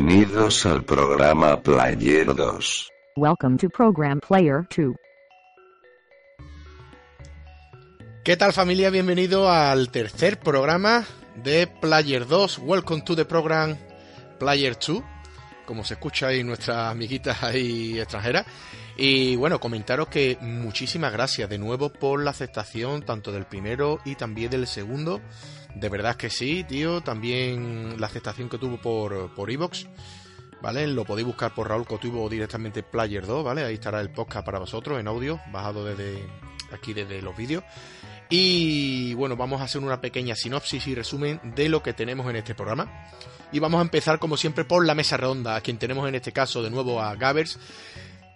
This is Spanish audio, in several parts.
Bienvenidos al programa Player 2. Welcome to Program Player 2. ¿Qué tal familia? Bienvenido al tercer programa de Player 2. Welcome to the program Player 2. Como se escucha ahí nuestras amiguitas ahí extranjeras. Y bueno, comentaros que muchísimas gracias de nuevo por la aceptación tanto del primero y también del segundo. De verdad que sí, tío. También la aceptación que tuvo por, por Evox. ¿Vale? Lo podéis buscar por Raúl Cotubo o directamente Player 2, ¿vale? Ahí estará el podcast para vosotros en audio, bajado desde aquí desde los vídeos. Y bueno, vamos a hacer una pequeña sinopsis y resumen de lo que tenemos en este programa. Y vamos a empezar como siempre por la mesa redonda, a quien tenemos en este caso de nuevo a Gavers.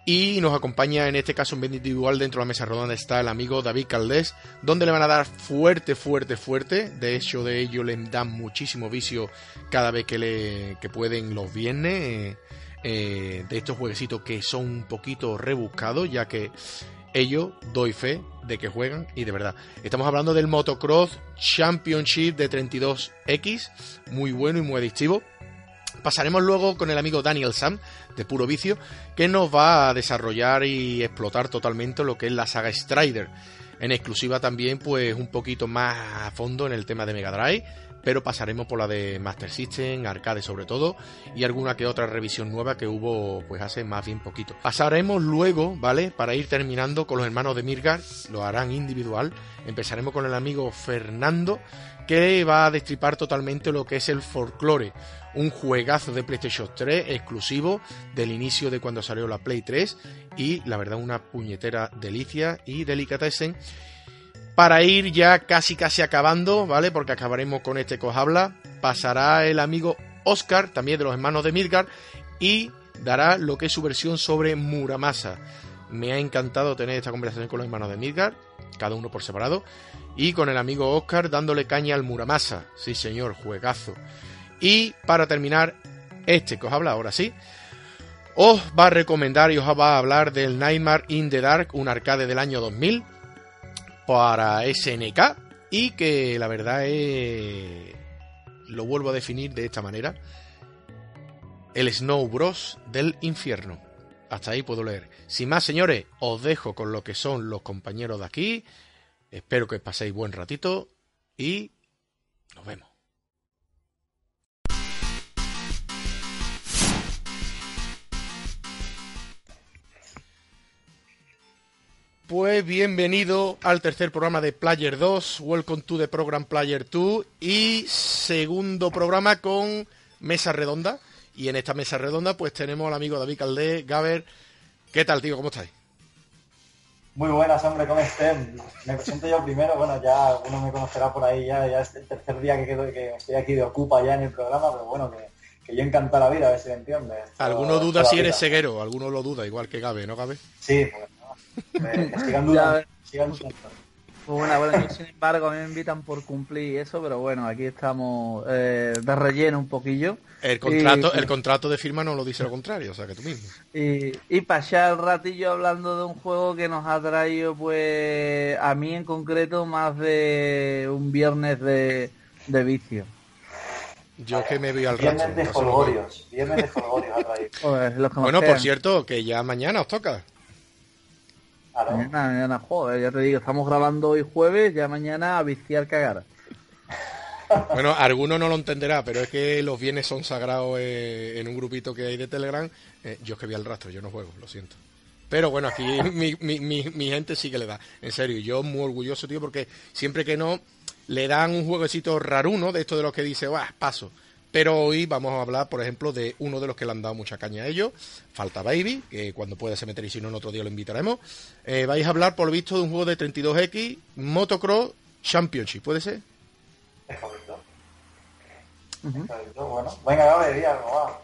Y nos acompaña en este caso en individual dentro de la mesa redonda está el amigo David Caldés, donde le van a dar fuerte, fuerte, fuerte. De hecho, de ello le dan muchísimo vicio cada vez que, le, que pueden los viernes. eh, eh, de estos jueguecitos que son un poquito rebuscados, ya que ellos doy fe de que juegan y de verdad. Estamos hablando del Motocross Championship de 32X, muy bueno y muy adictivo. Pasaremos luego con el amigo Daniel Sam, de Puro Vicio, que nos va a desarrollar y explotar totalmente lo que es la saga Strider. En exclusiva también, pues un poquito más a fondo en el tema de Mega Drive, pero pasaremos por la de Master System, arcade sobre todo, y alguna que otra revisión nueva que hubo pues hace más bien poquito. Pasaremos luego, ¿vale? Para ir terminando con los hermanos de Mirgar, lo harán individual. Empezaremos con el amigo Fernando, que va a destripar totalmente lo que es el folklore, un juegazo de PlayStation 3 exclusivo del inicio de cuando salió la Play 3 y la verdad una puñetera delicia y delicatessen para ir ya casi casi acabando, ¿vale? Porque acabaremos con este habla. Pasará el amigo Oscar, también de los hermanos de Midgard, y dará lo que es su versión sobre Muramasa. Me ha encantado tener esta conversación con los hermanos de Midgard, cada uno por separado, y con el amigo Oscar dándole caña al Muramasa. Sí, señor, juegazo. Y para terminar, este que os habla ahora sí, os va a recomendar y os va a hablar del Nightmare in the Dark, un arcade del año 2000 para SNK y que la verdad es lo vuelvo a definir de esta manera el Snow Bros del infierno. Hasta ahí puedo leer. Sin más señores os dejo con lo que son los compañeros de aquí. Espero que paséis buen ratito y Pues bienvenido al tercer programa de Player 2, Welcome to the Program Player 2 y segundo programa con mesa redonda. Y en esta mesa redonda pues tenemos al amigo David Caldé, Gaber. ¿Qué tal, tío? ¿Cómo estáis? Muy buenas, hombre, ¿cómo estén? Me presento yo primero, bueno, ya uno me conocerá por ahí, ya, ya es el tercer día que, quedo, que estoy aquí de Ocupa ya en el programa, pero bueno, que, que yo encanta la vida, a ver si me entiendes. Alguno duda si eres ceguero, alguno lo duda, igual que Gabe, ¿no, Gabe? Sí, pues. Eh, sigan sigan. Pues bueno, bueno, yo sin embargo a mí me invitan por cumplir eso, pero bueno, aquí estamos eh, de relleno un poquillo. El contrato, Y- el contrato de firma no lo dice lo contrario, o sea que tú mismo. Y, y pasar el ratillo hablando de un juego que nos ha traído, pues, a mí en concreto, más de un viernes de, de vicio. Yo es que me voy al Viernes rato. de no solo- Folgorios. Viernes de Folgorios ha traído. Nos Bueno, por cierto, que ya mañana os toca. Claro. Mañana, mañana, joder, ya te digo, estamos grabando hoy jueves, ya mañana a viciar cagar. Bueno, alguno no lo entenderá, pero es que los bienes son sagrados eh, en un grupito que hay de Telegram. Eh, yo es que vi al rastro, yo no juego, lo siento. Pero bueno, aquí mi, mi, mi, mi gente sí que le da. En serio, yo muy orgulloso, tío, porque siempre que no, le dan un jueguecito raruno de esto de los que dice, ¡guau! Paso. Pero hoy vamos a hablar, por ejemplo, de uno de los que le han dado mucha caña a ellos. Falta Baby, que cuando pueda se meter y si no, en otro día lo invitaremos. Eh, vais a hablar, por lo visto, de un juego de 32X, Motocross Championship, ¿puede ser? Es correcto. Es correcto. Bueno, venga, va.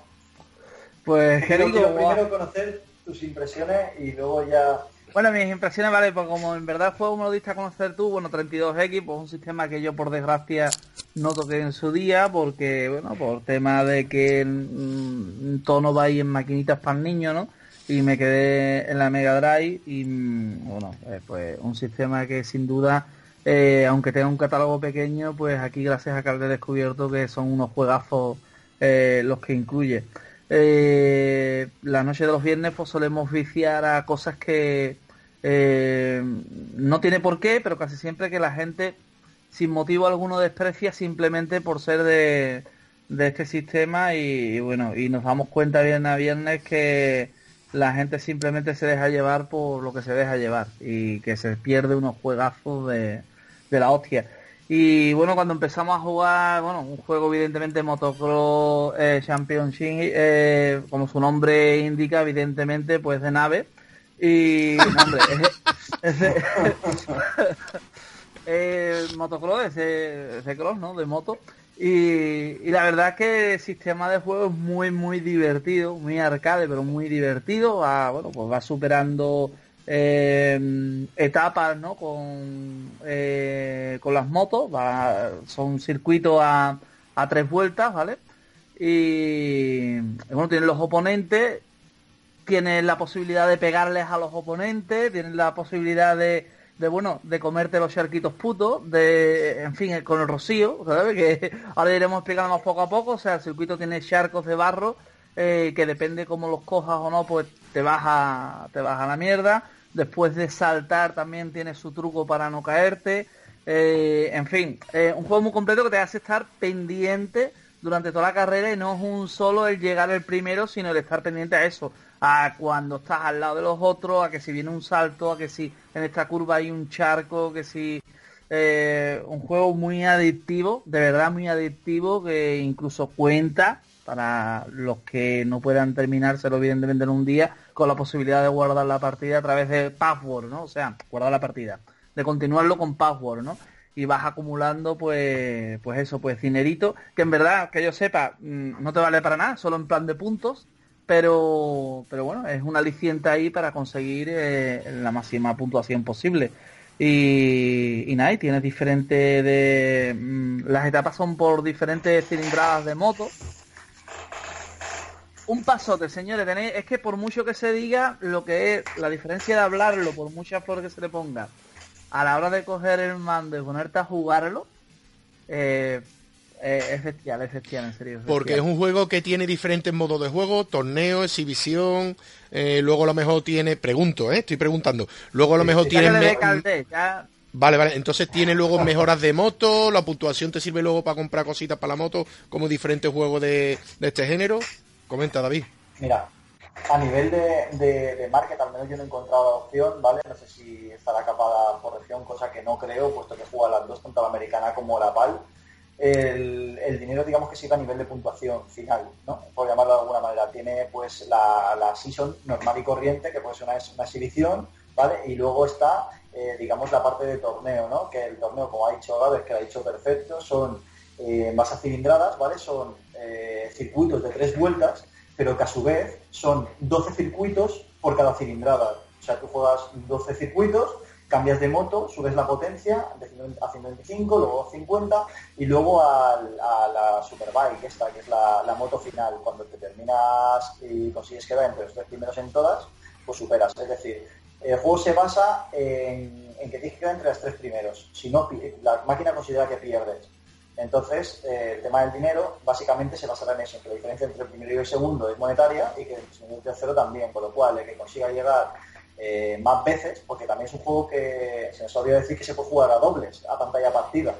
Pues, quiero guau. primero conocer tus impresiones y luego ya... Bueno, mis impresiones, vale, pues como en verdad el juego me lo diste a conocer tú, bueno, 32X, pues un sistema que yo por desgracia no toqué en su día, porque, bueno, por tema de que mm, todo va ahí en maquinitas para el niño, ¿no? Y me quedé en la Mega Drive y, mm, bueno, eh, pues un sistema que sin duda, eh, aunque tenga un catálogo pequeño, pues aquí gracias a Calde he descubierto que son unos juegazos eh, los que incluye. Eh, la noche de los viernes pues solemos viciar a cosas que eh, no tiene por qué, pero casi siempre que la gente sin motivo alguno desprecia simplemente por ser de, de este sistema y, bueno, y nos damos cuenta bien a viernes que la gente simplemente se deja llevar por lo que se deja llevar y que se pierde unos juegazos de, de la hostia. Y bueno, cuando empezamos a jugar, bueno, un juego evidentemente Motocross eh, Championship, eh, como su nombre indica, evidentemente, pues de nave. Y, hombre, es, es- motocross, ese, ese cross, ¿no? De moto. Y, y la verdad es que el sistema de juego es muy, muy divertido, muy arcade, pero muy divertido. Va, bueno, pues va superando eh, etapas, ¿no? Con, eh, con las motos. Va, son circuitos a, a tres vueltas, ¿vale? Y, bueno, tienen los oponentes, tienes la posibilidad de pegarles a los oponentes, tienes la posibilidad de, de bueno, de comerte los charquitos putos, de, en fin, con el rocío. Que ahora iremos explicando poco a poco, o sea, el circuito tiene charcos de barro, eh, que depende cómo los cojas o no, pues te vas a, te la mierda. Después de saltar también tiene su truco para no caerte. Eh, en fin, eh, un juego muy completo que te hace estar pendiente durante toda la carrera y no es un solo el llegar el primero, sino el estar pendiente a eso, a cuando estás al lado de los otros, a que si viene un salto, a que si en esta curva hay un charco, que si eh, un juego muy adictivo, de verdad muy adictivo, que incluso cuenta para los que no puedan terminárselo evidentemente en un día, con la posibilidad de guardar la partida a través de password, ¿no? O sea, guardar la partida, de continuarlo con password, ¿no? y vas acumulando pues pues eso pues dinerito que en verdad que yo sepa mm, no te vale para nada solo en plan de puntos pero pero bueno es un aliciente ahí para conseguir eh, la máxima puntuación posible y, y nada tienes diferentes de mm, las etapas son por diferentes cilindradas de moto un pasote, señores, tenéis, es que por mucho que se diga, lo que es la diferencia de hablarlo, por muchas flores que se le ponga, a la hora de coger el mando y ponerte a jugarlo, eh, eh, es bestial, es bestial, en serio. Porque es un juego que tiene diferentes modos de juego, torneo, exhibición, eh, luego a lo mejor tiene, pregunto, ¿eh? estoy preguntando, luego a lo mejor tiene... me- ya- Vale, vale, entonces tiene luego mejoras de moto, la puntuación te sirve luego para comprar cositas para la moto, como diferentes juegos de, de este género. Comenta, David. Mira, a nivel de, de, de market, al menos yo no he encontrado opción, ¿vale? No sé si estará capada por región, cosa que no creo, puesto que juega las dos, tanto la americana como la PAL. El, el dinero, digamos que sigue a nivel de puntuación final, ¿no? Por llamarlo de alguna manera. Tiene pues la, la season normal y corriente, que puede ser una, una exhibición, ¿vale? Y luego está, eh, digamos, la parte de torneo, ¿no? Que el torneo, como ha dicho Gabes, que lo ha dicho perfecto, son eh, más a cilindradas, ¿vale? Son eh, circuitos de tres vueltas, pero que a su vez son 12 circuitos por cada cilindrada. O sea, tú juegas 12 circuitos cambias de moto, subes la potencia de 120 a 125, luego 50 y luego a la Superbike, esta que es la, moto final. Cuando te terminas y consigues quedar entre los tres primeros en todas, pues superas. Es decir, el juego se basa en, en que tienes que quedar entre los tres primeros. Si no, la máquina considera que pierdes. Entonces, eh, el tema del dinero básicamente se basará en eso, que la diferencia entre el primero y el segundo es monetaria y que el segundo y el tercero también, con lo cual el que consiga llegar eh, más veces, porque también es un juego que se nos olvidó decir que se puede jugar a dobles, a pantalla partida.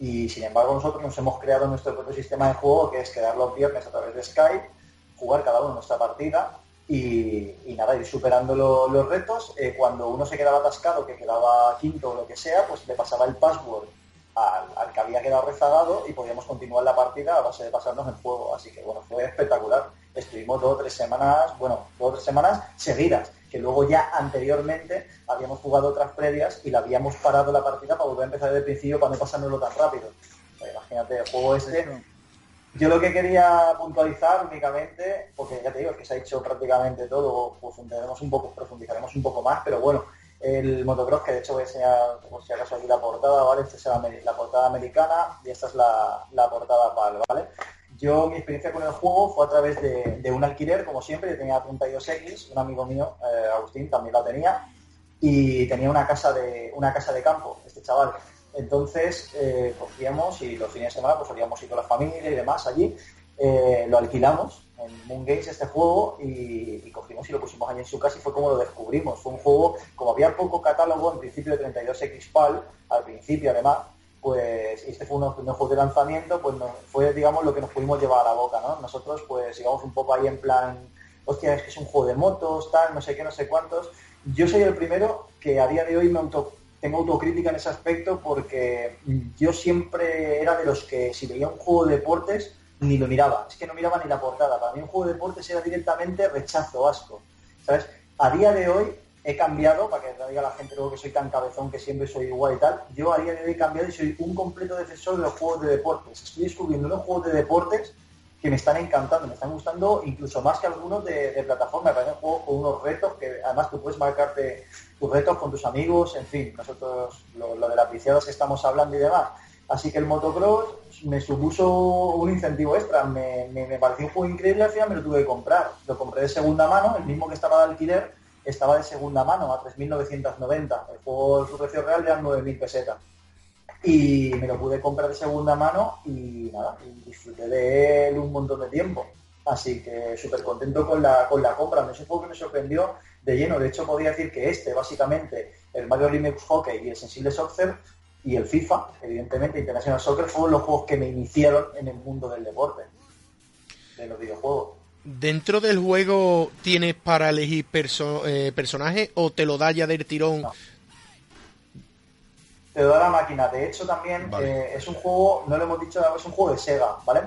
Y sin embargo nosotros nos hemos creado nuestro propio sistema de juego que es quedar los viernes a través de Skype, jugar cada uno nuestra partida y, nada, ir superando lo- los retos. Eh, cuando uno se quedaba atascado, que quedaba quinto o lo que sea, pues le pasaba el password al, al que había quedado rezagado y podíamos continuar la partida a base de pasarnos el juego. Así que bueno, fue espectacular. Estuvimos dos o tres semanas, bueno, dos o tres semanas seguidas, que luego ya anteriormente habíamos jugado otras previas y la habíamos parado la partida para volver a empezar desde el principio para no pasárnoslo tan rápido. O sea, imagínate, el juego este yo lo que quería puntualizar únicamente, porque ya te digo, es que se ha hecho prácticamente todo, profundizaremos un poco, profundizaremos un poco más, pero bueno, el motocross, que de hecho voy a enseñar, por si acaso aquí la portada, ¿vale? Esta es la, portada americana y esta es la, la portada PAL, ¿vale? Yo, mi experiencia con el juego fue a través de, de un alquiler, como siempre, yo tenía 32X, un amigo mío, eh, Agustín, también la tenía, y tenía una casa de, una casa de campo, este chaval. Entonces eh, cogíamos y los fines de semana pues solíamos ir con la familia y demás allí. Eh, lo alquilamos en Moon Games este juego y, cogimos y lo pusimos allí en su casa y fue como lo descubrimos. Fue un juego, como había poco catálogo en principio de 32X PAL, al principio además, pues este fue los primeros juegos de lanzamiento, pues nos- fue digamos lo que nos pudimos llevar a la boca, ¿no? Nosotros pues íbamos un poco ahí en plan, hostia, es que es un juego de motos, tal, no sé qué, no sé cuántos. Yo soy el primero que a día de hoy me auto, tengo autocrítica en ese aspecto porque yo siempre era de los que si veía un juego de deportes ni lo miraba, es que no miraba ni la portada. Para mí un juego de deportes era directamente rechazo, asco. ¿Sabes? A día de hoy he cambiado, para que no diga la gente luego que soy tan cabezón que siempre soy igual y tal, yo a día de hoy he cambiado y soy un completo defensor de los juegos de deportes. Estoy descubriendo unos juegos de deportes que me están encantando, me están gustando incluso más que algunos de, de plataforma, me parecen juegos con unos retos que además tú puedes marcarte tus retos con tus amigos, en fin, nosotros lo, lo de las viciadas que estamos hablando y demás. Así que el motocross me supuso un incentivo extra, me, me, me pareció un juego increíble, al final me lo tuve que comprar. Lo compré de segunda mano, el mismo que estaba de alquiler, estaba de segunda mano a 3.990. El juego, su precio real eran 9.000 pesetas. Y me lo pude comprar de segunda mano y nada, disfruté de él un montón de tiempo. Así que súper contento con la, con la compra. Es un juego que me sorprendió de lleno. De hecho, podría decir que este, básicamente, el Mario Remix Hockey y el Sensible Soccer y el FIFA, evidentemente, International Soccer, fueron los juegos que me iniciaron en el mundo del deporte, de los videojuegos. ¿Dentro del juego tienes para elegir perso- eh, personaje o te lo da ya del tirón? No. te da la máquina. De hecho, también Vale. eh, es un juego, no lo hemos dicho, es un juego de Sega, ¿vale?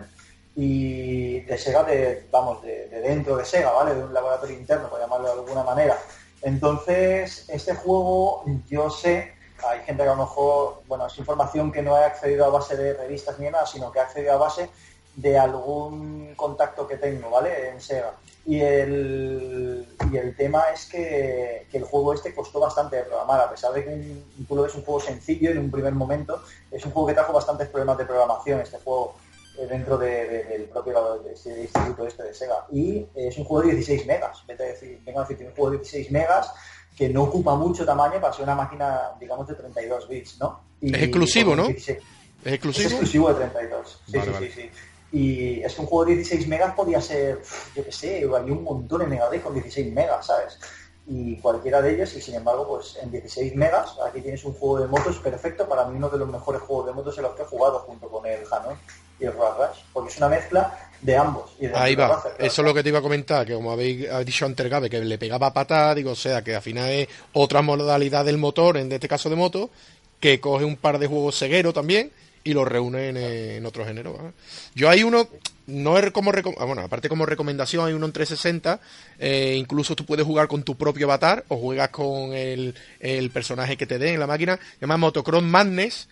Y de Sega, de, vamos, de, de dentro de Sega, ¿vale? De un laboratorio interno, por llamarlo de alguna manera. Entonces, este juego, yo sé, hay gente que a lo mejor, bueno, es información que no he accedido a base de revistas ni nada, sino que he accedido a base de algún contacto que tengo, ¿vale? En Sega. Y el, y el tema es que, que el juego este costó bastante de programar, a pesar de que un- tú lo ves un juego sencillo en un primer momento, es un juego que trajo bastantes problemas de programación, este juego eh, dentro de- de- del propio este instituto este de Sega. Y es un juego de 16 megas, vete a decir, vengo a decir, tiene un juego de 16 megas que no ocupa mucho tamaño para ser una máquina, digamos, de 32 bits, ¿no? Y- Es exclusivo, ¿no? 16 ¿Es es exclusivo? exclusivo de 32. Sí, Vale, sí, vale. sí, sí. Y es que un juego de 16 megas podía ser, yo qué sé, había un montón de megadrive con 16 megas, ¿sabes? Y cualquiera de ellos, y sin embargo, pues en 16 megas, aquí tienes un juego de motos perfecto, para mí uno de los mejores juegos de motos en los que he jugado junto con el Hanon y el Rash, porque es una mezcla de ambos. Y de Ahí va, claro. eso es lo que te iba a comentar, que como habéis ha dicho antes Gabe, que le pegaba patada, digo, o sea, que al final es otra modalidad del motor, en este caso de moto, que coge un par de juegos cegueros también y los reúne en, en otro género. Yo hay uno, no es como, ah, bueno, aparte como recomendación, hay uno en 360, eh, incluso tú puedes jugar con tu propio avatar o juegas con el, el personaje que te den en la máquina, se llama Motocross Madness,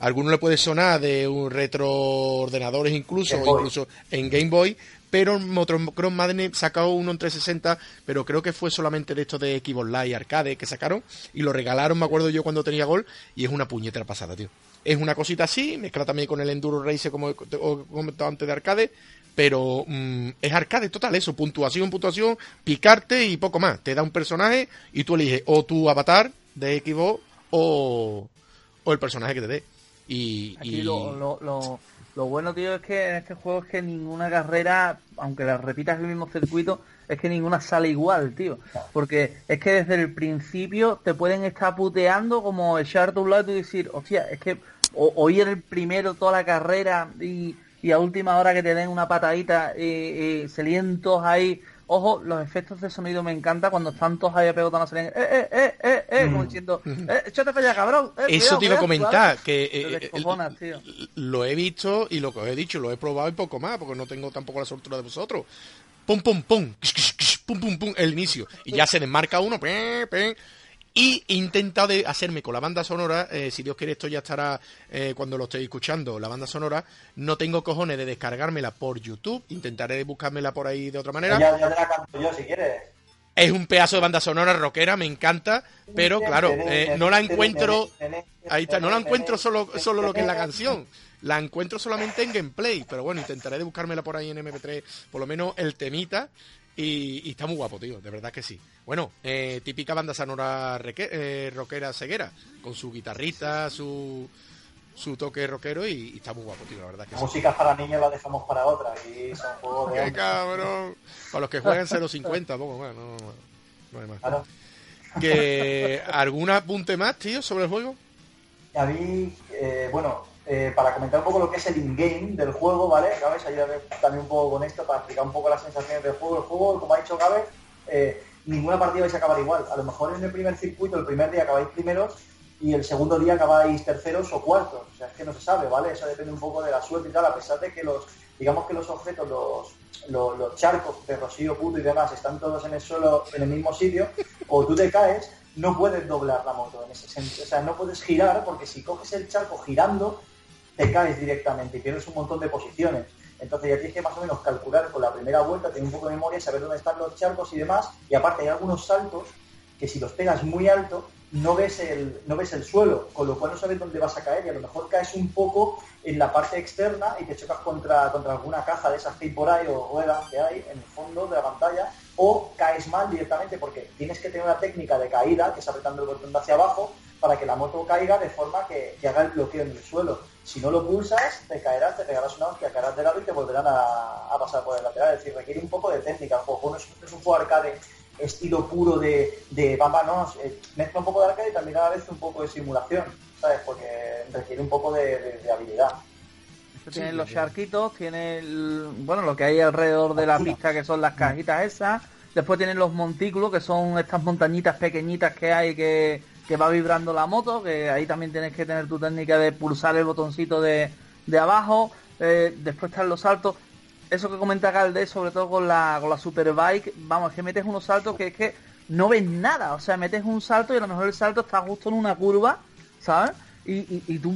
a alguno le puede sonar de un retro ordenadores incluso, incluso en Game Boy, pero Motocross Madness sacó uno en 360, pero creo que fue solamente de estos de Xbox Live Arcade que sacaron y lo regalaron, me acuerdo yo cuando tenía gol, y es una puñetera pasada, tío. Es una cosita así, mezcla también con el Enduro Race como he comentado antes de arcade, pero mm, es arcade total eso, puntuación, puntuación, picarte y poco más. Te da un personaje y tú eliges o tu avatar de Xbox o, o el personaje que te dé. Y, Aquí y- lo, lo, lo, lo bueno, tío, es que en este juego es que ninguna carrera, aunque la repitas el mismo circuito, es que ninguna sale igual, tío. Porque es que desde el principio te pueden estar puteando como echarte a un lado y decir, hostia, es que ir el primero toda la carrera y, y a última hora que te den una patadita y, y se ahí. Ojo, los efectos de sonido me encanta cuando están todos ahí apegotados, eh, eh, eh, eh, eh, como diciendo, eh, échate para allá, cabrón. eh, Eso cuidado, te iba a cuidado", comentar, que eh, tío. lo he visto y lo que os he dicho, lo he probado y poco más, porque no tengo tampoco la soltura de vosotros. Pum, pum, pum, pum, pum, pum, el inicio. Y ya se desmarca uno. Y he intentado de hacerme con la banda sonora, eh, si Dios quiere esto ya estará eh, cuando lo estéis escuchando, la banda sonora, no tengo cojones de descargármela por YouTube, intentaré buscármela por ahí de otra manera. Ya, ya te la canto yo si quieres. Es un pedazo de banda sonora rockera, me encanta, pero claro, eh, no la encuentro. Ahí está, no la encuentro solo, solo lo que es la canción. La encuentro solamente en gameplay, pero bueno, intentaré de buscármela por ahí en MP3, por lo menos el temita. Y, y está muy guapo, tío, de verdad que sí. Bueno, eh, típica banda sonora reque- eh, rockera ceguera, con su guitarrita, su, su toque rockero y, y está muy guapo, tío, la verdad que sí. Músicas para niños las dejamos para otra. Y son juegos de ¡Qué hombres. cabrón! Para los que juegan 0.50, poco más, no, no, no hay más. Claro. Que, ¿Algún apunte más, tío, sobre el juego? A mí, eh, bueno, eh, para comentar un poco lo que es el in-game del juego, ¿vale? Gabes, ayúdame también un poco con esto para explicar un poco las sensaciones del juego. El juego, como ha dicho Gabes, eh, ninguna partida vais a acabar igual. A lo mejor en el primer circuito, el primer día acabáis primeros y el segundo día acabáis terceros o cuartos. O sea, es que no se sabe, ¿vale? Eso depende un poco de la suerte y tal, a pesar de que los, digamos que los objetos, los, los, los charcos de rocío puto y demás están todos en el suelo, en el mismo sitio, o tú te caes, no puedes doblar la moto en ese sentido. O sea, no puedes girar porque si coges el charco girando, te caes directamente y pierdes un montón de posiciones. Entonces ya tienes que más o menos calcular con la primera vuelta, tener un poco de memoria, saber dónde están los charcos y demás. Y aparte hay algunos saltos que si los pegas muy alto no ves el, no ves el suelo, con lo cual no sabes dónde vas a caer y a lo mejor caes un poco en la parte externa y te chocas contra, contra alguna caja de esas que hay por ahí o ruedas que hay en el fondo de la pantalla o caes mal directamente porque tienes que tener una técnica de caída que es apretando el botón hacia abajo para que la moto caiga de forma que haga el bloqueo en el suelo. Si no lo pulsas, te caerás, te pegarás una hostia, caerás de lado y te volverán a, a pasar por el lateral. Es decir, requiere un poco de técnica. El juego no es, no es un juego arcade estilo puro de, de vámonos, eh, mezcla un poco de arcade y también a la vez un poco de simulación, ¿sabes? Porque requiere un poco de, de- de habilidad. Esto tiene los charquitos, tiene el- bueno lo que hay alrededor de la pista que son las cajitas esas. Después tienen los montículos que son estas montañitas pequeñitas que hay que, que va vibrando la moto, que ahí también tienes que tener tu técnica de pulsar el botoncito de, de abajo. Eh, después están los saltos. Eso que comenta Galdés, sobre todo con la, con la Superbike, vamos, es que metes unos saltos que es que no ves nada. O sea, metes un salto y a lo mejor el salto está justo en una curva, ¿sabes? Y, y, y tú,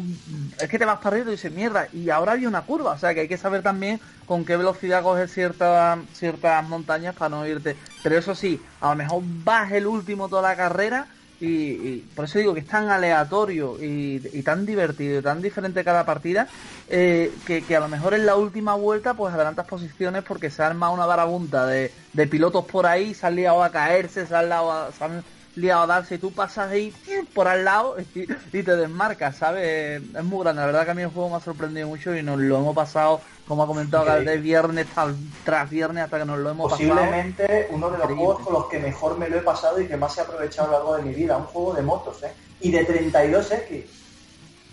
es que te vas para arriba y dices, mierda, y ahora había una curva. O sea, que hay que saber también con qué velocidad coger ciertas ciertas montañas para no irte. Pero eso sí, a lo mejor vas el último toda la carrera y, por eso digo que es tan aleatorio y, tan divertido y tan diferente cada partida eh, que, a lo mejor en la última vuelta pues adelantas posiciones porque se arma una varabunta de, pilotos por ahí, se han liado a caerse, se han liado a, darse y tú pasas ahí por al lado y, y te desmarcas, ¿sabes? Es muy grande, la verdad que a mí el juego me ha sorprendido mucho y nos lo hemos pasado, como ha comentado, Increíble. de viernes tras, tras viernes hasta que nos lo hemos pasado. Posiblemente uno de los Increíble. juegos con los que mejor me lo he pasado y que más he aprovechado a lo largo de mi vida. Un juego de motos, ¿eh? Y de 32X.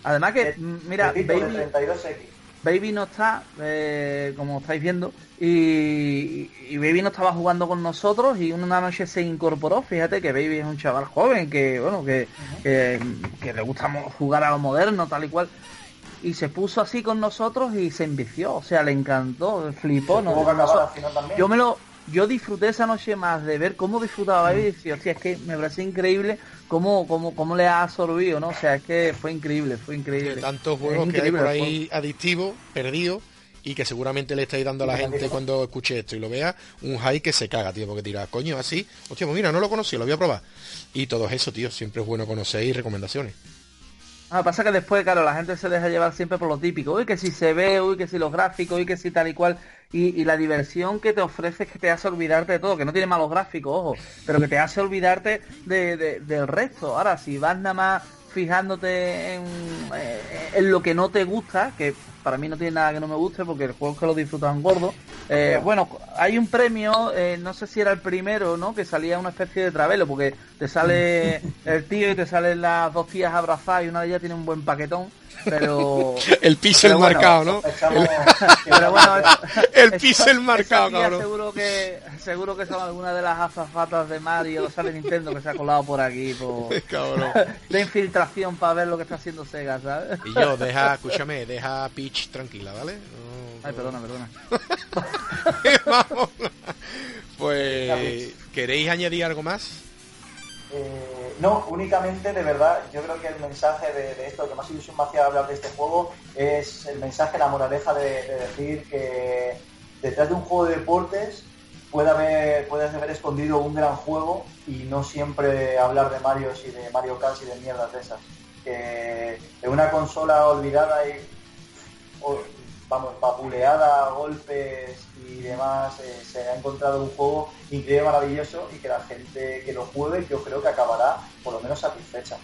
Además que, De- mm, mira, repito, Baby, de 32X. Baby no está, eh, como estáis viendo, y, y Baby no estaba jugando con nosotros y una noche se incorporó. Fíjate que Baby es un chaval joven que, bueno, que, que, que le gusta jugar a lo moderno, tal y cual. Y se puso así con nosotros y se envició, o sea, le encantó, flipó. ¿no? yo me lo, yo disfruté esa noche más de ver cómo disfrutaba Baby y decía, hostia, es que me parece increíble cómo, cómo, cómo le ha absorbido, ¿no? O sea, es que fue increíble, fue increíble. De tantos juegos que hay por ahí adictivos, perdidos, y que seguramente le estáis dando a la gente cuando escuche esto y lo vea un hype que se caga, tío, porque dirá, coño, así, hostia, pues mira, no lo conocí, lo voy a probar. Y todo eso, tío, siempre es bueno conocer y recomendaciones. Ah, pasa que después, claro, la gente se deja llevar siempre por lo típico. Uy, que si se ve, uy, que si los gráficos, uy, que si tal y cual. Y, la diversión que te ofrece es que te hace olvidarte de todo, que no tiene malos gráficos, ojo, pero que te hace olvidarte de, de- del resto. Ahora, si vas nada más fijándote en, eh, en lo que no te gusta, que para mí no tiene nada que no me guste, porque el juego es que lo disfrutan gordo. Eh, bueno, hay un premio, eh, no sé si era el primero, ¿no? Que salía una especie de travelo, porque te sale el tío y te salen las dos tías abrazadas y una de ellas tiene un buen paquetón, pero... El pixel Pero bueno, marcado, ¿no? Echamos- Pero bueno, El pixel marcado, cabrón. Seguro que, seguro que son algunas de las azafatas de Mario, o sea, de Nintendo que se ha colado por aquí, por... Cabrón. de infiltración para ver lo que está haciendo Sega, ¿sabes? Y yo, deja, escúchame, deja a Peach tranquila, ¿vale? No- Ay, perdona, perdona. Vamos. Pues, ¿queréis añadir algo más? Eh, no, únicamente de verdad, yo creo que el mensaje de, de esto, que más ilusión me hacía hablar de este juego, es el mensaje, la moraleja de, de decir que detrás de un juego de deportes puede haber, puedes haber escondido un gran juego y no siempre hablar de Mario y de Mario Kart y de mierdas de esas. Que en una consola olvidada y vamos, vapuleada, golpes y demás, eh, se ha encontrado un juego increíble, maravilloso y que la gente que lo juegue yo creo que acabará por lo menos satisfecha.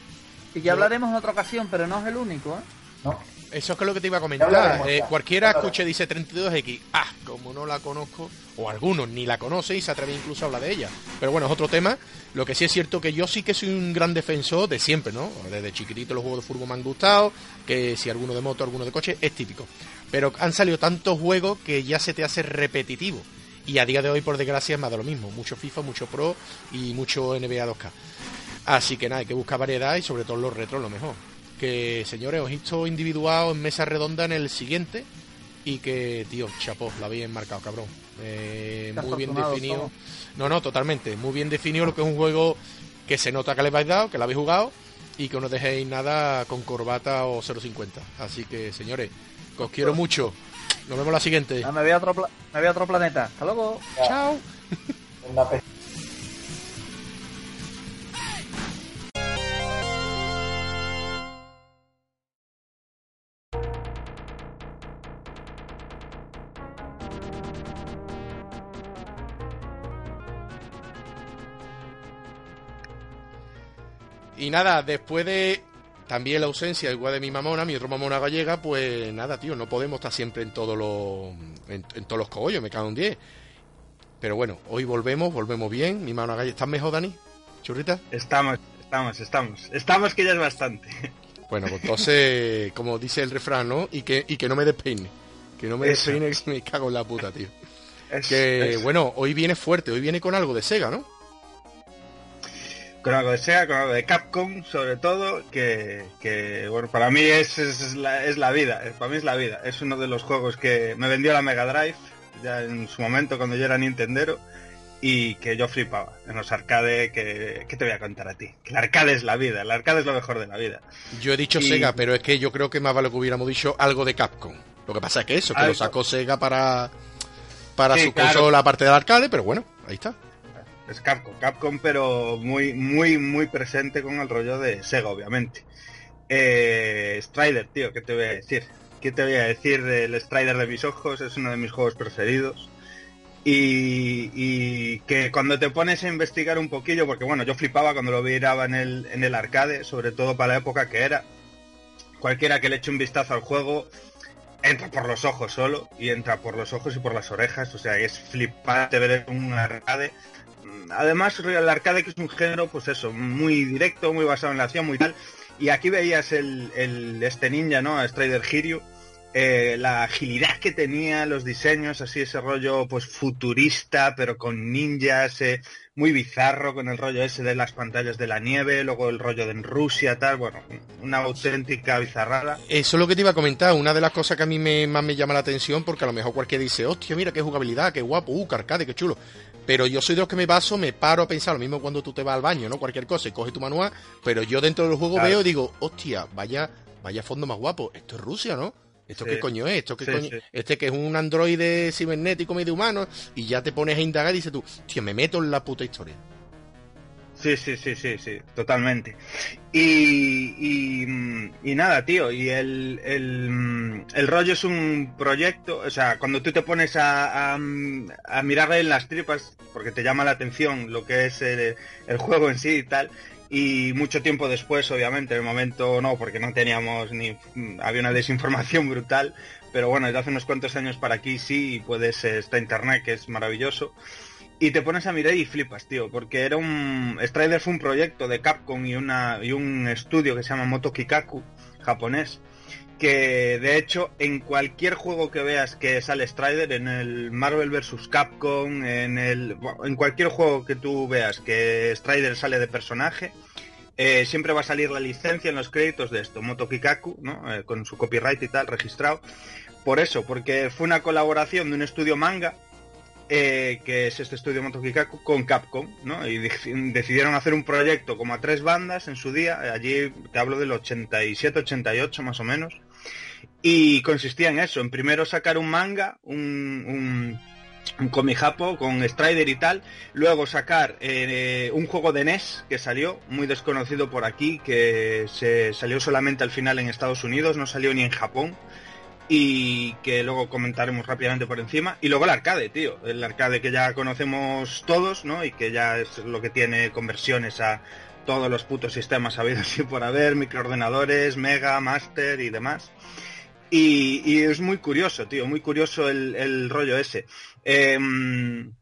Y ya hablaremos en otra ocasión, pero no es el único, ¿eh? ¿no? Eso es que lo que te iba a comentar. Eh, cualquiera escuche dice 32X. Ah, como no la conozco, o algunos ni la conocen y se atreven incluso a hablar de ella. Pero bueno, es otro tema. Lo que sí es cierto que yo sí que soy un gran defensor de siempre, ¿no? Desde chiquitito los juegos de fútbol me han gustado, que si alguno de moto, alguno de coche, es típico. Pero han salido tantos juegos que ya se te hace repetitivo. Y a día de hoy, por desgracia, es más de lo mismo. Mucho FIFA, mucho Pro y mucho NBA 2K. Así que nada, hay que buscar variedad y sobre todo los retros lo mejor. Que señores, os he visto individuados en mesa redonda en el siguiente y que, tío, chapó, la habéis marcado, cabrón. Eh, muy bien definido. somos. No, no, totalmente. Muy bien definido lo que es un juego que se nota que le habéis dado, que lo habéis jugado y que no dejéis nada con corbata o 0.50. Así que, señores, que os quiero mucho. Nos vemos la siguiente. Ah, me voy a otro, me voy a otro planeta. Hasta luego. Chao. Y nada, después de también la ausencia igual de mi mamona, mi otra mamona gallega, pues nada, tío, no podemos estar siempre en todos los en, en todos los cogollos, me cago en 10. Pero bueno, hoy volvemos, volvemos bien. Mi mamona gallega, ¿estás mejor, Dani? ¿Churrita? Estamos, estamos, estamos. Estamos que ya es bastante. Bueno, pues entonces, como dice el refrán, ¿no? Y que, y que no me despeine. Que no me Eso. despeine, que me cago en la puta, tío. Es- Que bueno, hoy viene fuerte, hoy viene con algo de Sega, ¿no? Con algo de Sega, con algo de Capcom, sobre todo, que, que, bueno, para mí es, es, la, es la vida, eh, para mí es la vida. Es uno de los juegos que me vendió la Mega Drive, ya en su momento cuando yo era Nintendero, y que yo flipaba en los arcades, que, ¿qué te voy a contar a ti? Que el arcade es la vida, el arcade es lo mejor de la vida. Yo he dicho Y- Sega, pero es que yo creo que más vale que hubiéramos dicho algo de Capcom. Lo que pasa es que eso, que Algo. lo sacó Sega para, para Sí, su claro. consola parte del arcade, pero bueno, ahí está. Es Capcom, Capcom, pero muy, muy, muy presente con el rollo de Sega, obviamente. Eh, Strider, tío, ¿qué te voy a decir? ¿Qué te voy a decir del Strider de mis ojos? Es uno de mis juegos preferidos. Y, y que cuando te pones a investigar un poquillo, porque bueno, yo flipaba cuando lo miraba en el, en el arcade, sobre todo para la época que era. Cualquiera que le eche un vistazo al juego, entra por los ojos solo, y entra por los ojos y por las orejas, o sea, es flipante ver un arcade además el arcade que es un género pues eso muy directo muy basado en la acción muy tal. Y aquí veías el, este ninja no Strider Hiryu eh, la agilidad que tenía los diseños así ese rollo pues futurista pero con ninjas eh, muy bizarro con el rollo ese de las pantallas de la nieve luego el rollo de en Rusia tal bueno una auténtica bizarrada. Eso es lo que te iba a comentar, una de las cosas que a mí me, más me llama la atención, porque a lo mejor cualquiera dice, hostia, mira qué jugabilidad, qué guapo, uh, arcade, qué chulo. Pero yo soy de los que me baso, me paro a pensar, lo mismo cuando tú te vas al baño, ¿no? Cualquier cosa y coges tu manual, pero yo dentro del juego Claro. veo y digo, hostia, vaya, vaya fondo más guapo, esto es Rusia, ¿no? ¿Esto Sí. qué coño es? ¿Esto qué Sí, coño? sí. Este que es un androide cibernético medio humano y ya te pones a indagar y dices tú, tío, me meto en la puta historia. Sí, sí, sí, sí, sí, totalmente. Y, y, nada, tío, y el, el, el rollo es un proyecto, o sea, cuando tú te pones a, a, mirarle en las tripas, porque te llama la atención lo que es el, juego en sí y tal, y mucho tiempo después, obviamente, en el momento no, porque no teníamos ni, había una desinformación brutal, pero bueno, desde hace unos cuantos años para aquí sí, y puedes, eh, está internet, que es maravilloso. Y te pones a mirar y flipas, tío, porque era un... Strider fue un proyecto de Capcom y, una, y un estudio que se llama Moto Kikaku, japonés, que de hecho en cualquier juego que veas que sale Strider, en el Marvel vs. Capcom, en el... en cualquier juego que tú veas que Strider sale de personaje, eh, siempre va a salir la licencia en los créditos de esto, Moto Kikaku, ¿no? Eh, con su copyright y tal registrado. Por eso, porque fue una colaboración de un estudio manga eh, que es este estudio Moto Kikaku, con Capcom, ¿no? Y dec- decidieron hacer un proyecto como a tres bandas en su día, eh, allí te hablo del 87-88 más o menos, y consistía en eso, en primero sacar un manga, un, un, un japo con Strider y tal, luego sacar eh, un juego de NES que salió, muy desconocido por aquí, que se salió solamente al final en Estados Unidos, no salió ni en Japón, y que luego comentaremos rápidamente por encima. Y luego el arcade, tío. El arcade que ya conocemos todos, ¿no? Y que ya es lo que tiene conversiones a todos los putos sistemas habidos y por haber, microordenadores, Mega, Master y demás. Y, es muy curioso, tío, muy curioso el, el rollo ese. Em,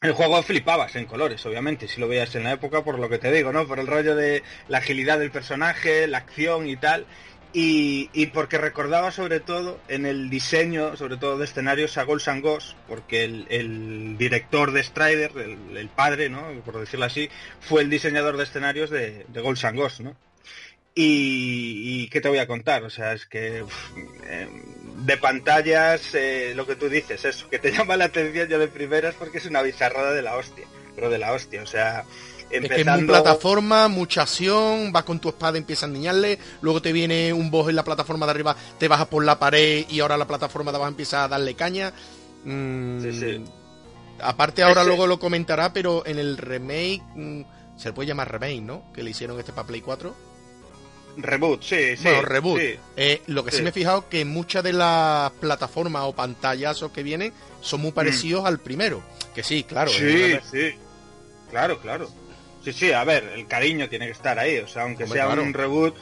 el juego flipabas en colores, obviamente, si lo veías en la época, por lo que te digo, ¿no? Por el rollo de la agilidad del personaje, la acción y tal. Y, porque recordaba sobre todo en el diseño, sobre todo de escenarios, a Ghosts and porque el, director de Strider, el, padre, ¿no? Por decirlo así, fue el diseñador de escenarios de, de ¿no? Y, y qué te voy a contar, o sea, es que eh, de pantallas, eh, lo que tú dices, eso, que te llama la atención ya de primeras porque es una bizarrada de la hostia, pero de la hostia, o sea, Es que es muy plataforma, mucha acción, vas con tu espada, empiezas a niñarle, luego te viene un boss en la plataforma de arriba, te bajas por la pared y ahora la plataforma de abajo empieza a darle caña. Mm, Sí, sí. Aparte ahora Ese- luego lo comentará, pero en el remake, mm, se le puede llamar remake, ¿no? Que le hicieron este para Play 4. Reboot, sí, sí. bueno, reboot. sí. Eh, lo que sí. Sí. me he fijado que muchas de las plataformas o pantallazos que vienen son muy parecidos al primero. Que sí, claro. Mm. sí, sí. Claro, claro. Sí, sí, a ver, el cariño tiene que estar ahí, o sea, aunque Hombre, sea claro. un reboot,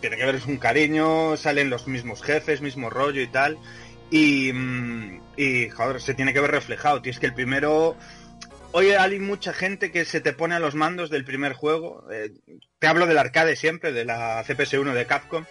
tiene que ver es un cariño, salen los mismos jefes, mismo rollo y tal. Y, mm, y joder, se tiene que ver reflejado, tío, es que el primero... Hoy hay mucha gente que se te pone a los mandos del primer juego. eh, te hablo del arcade siempre, de la CPS1 de Capcom.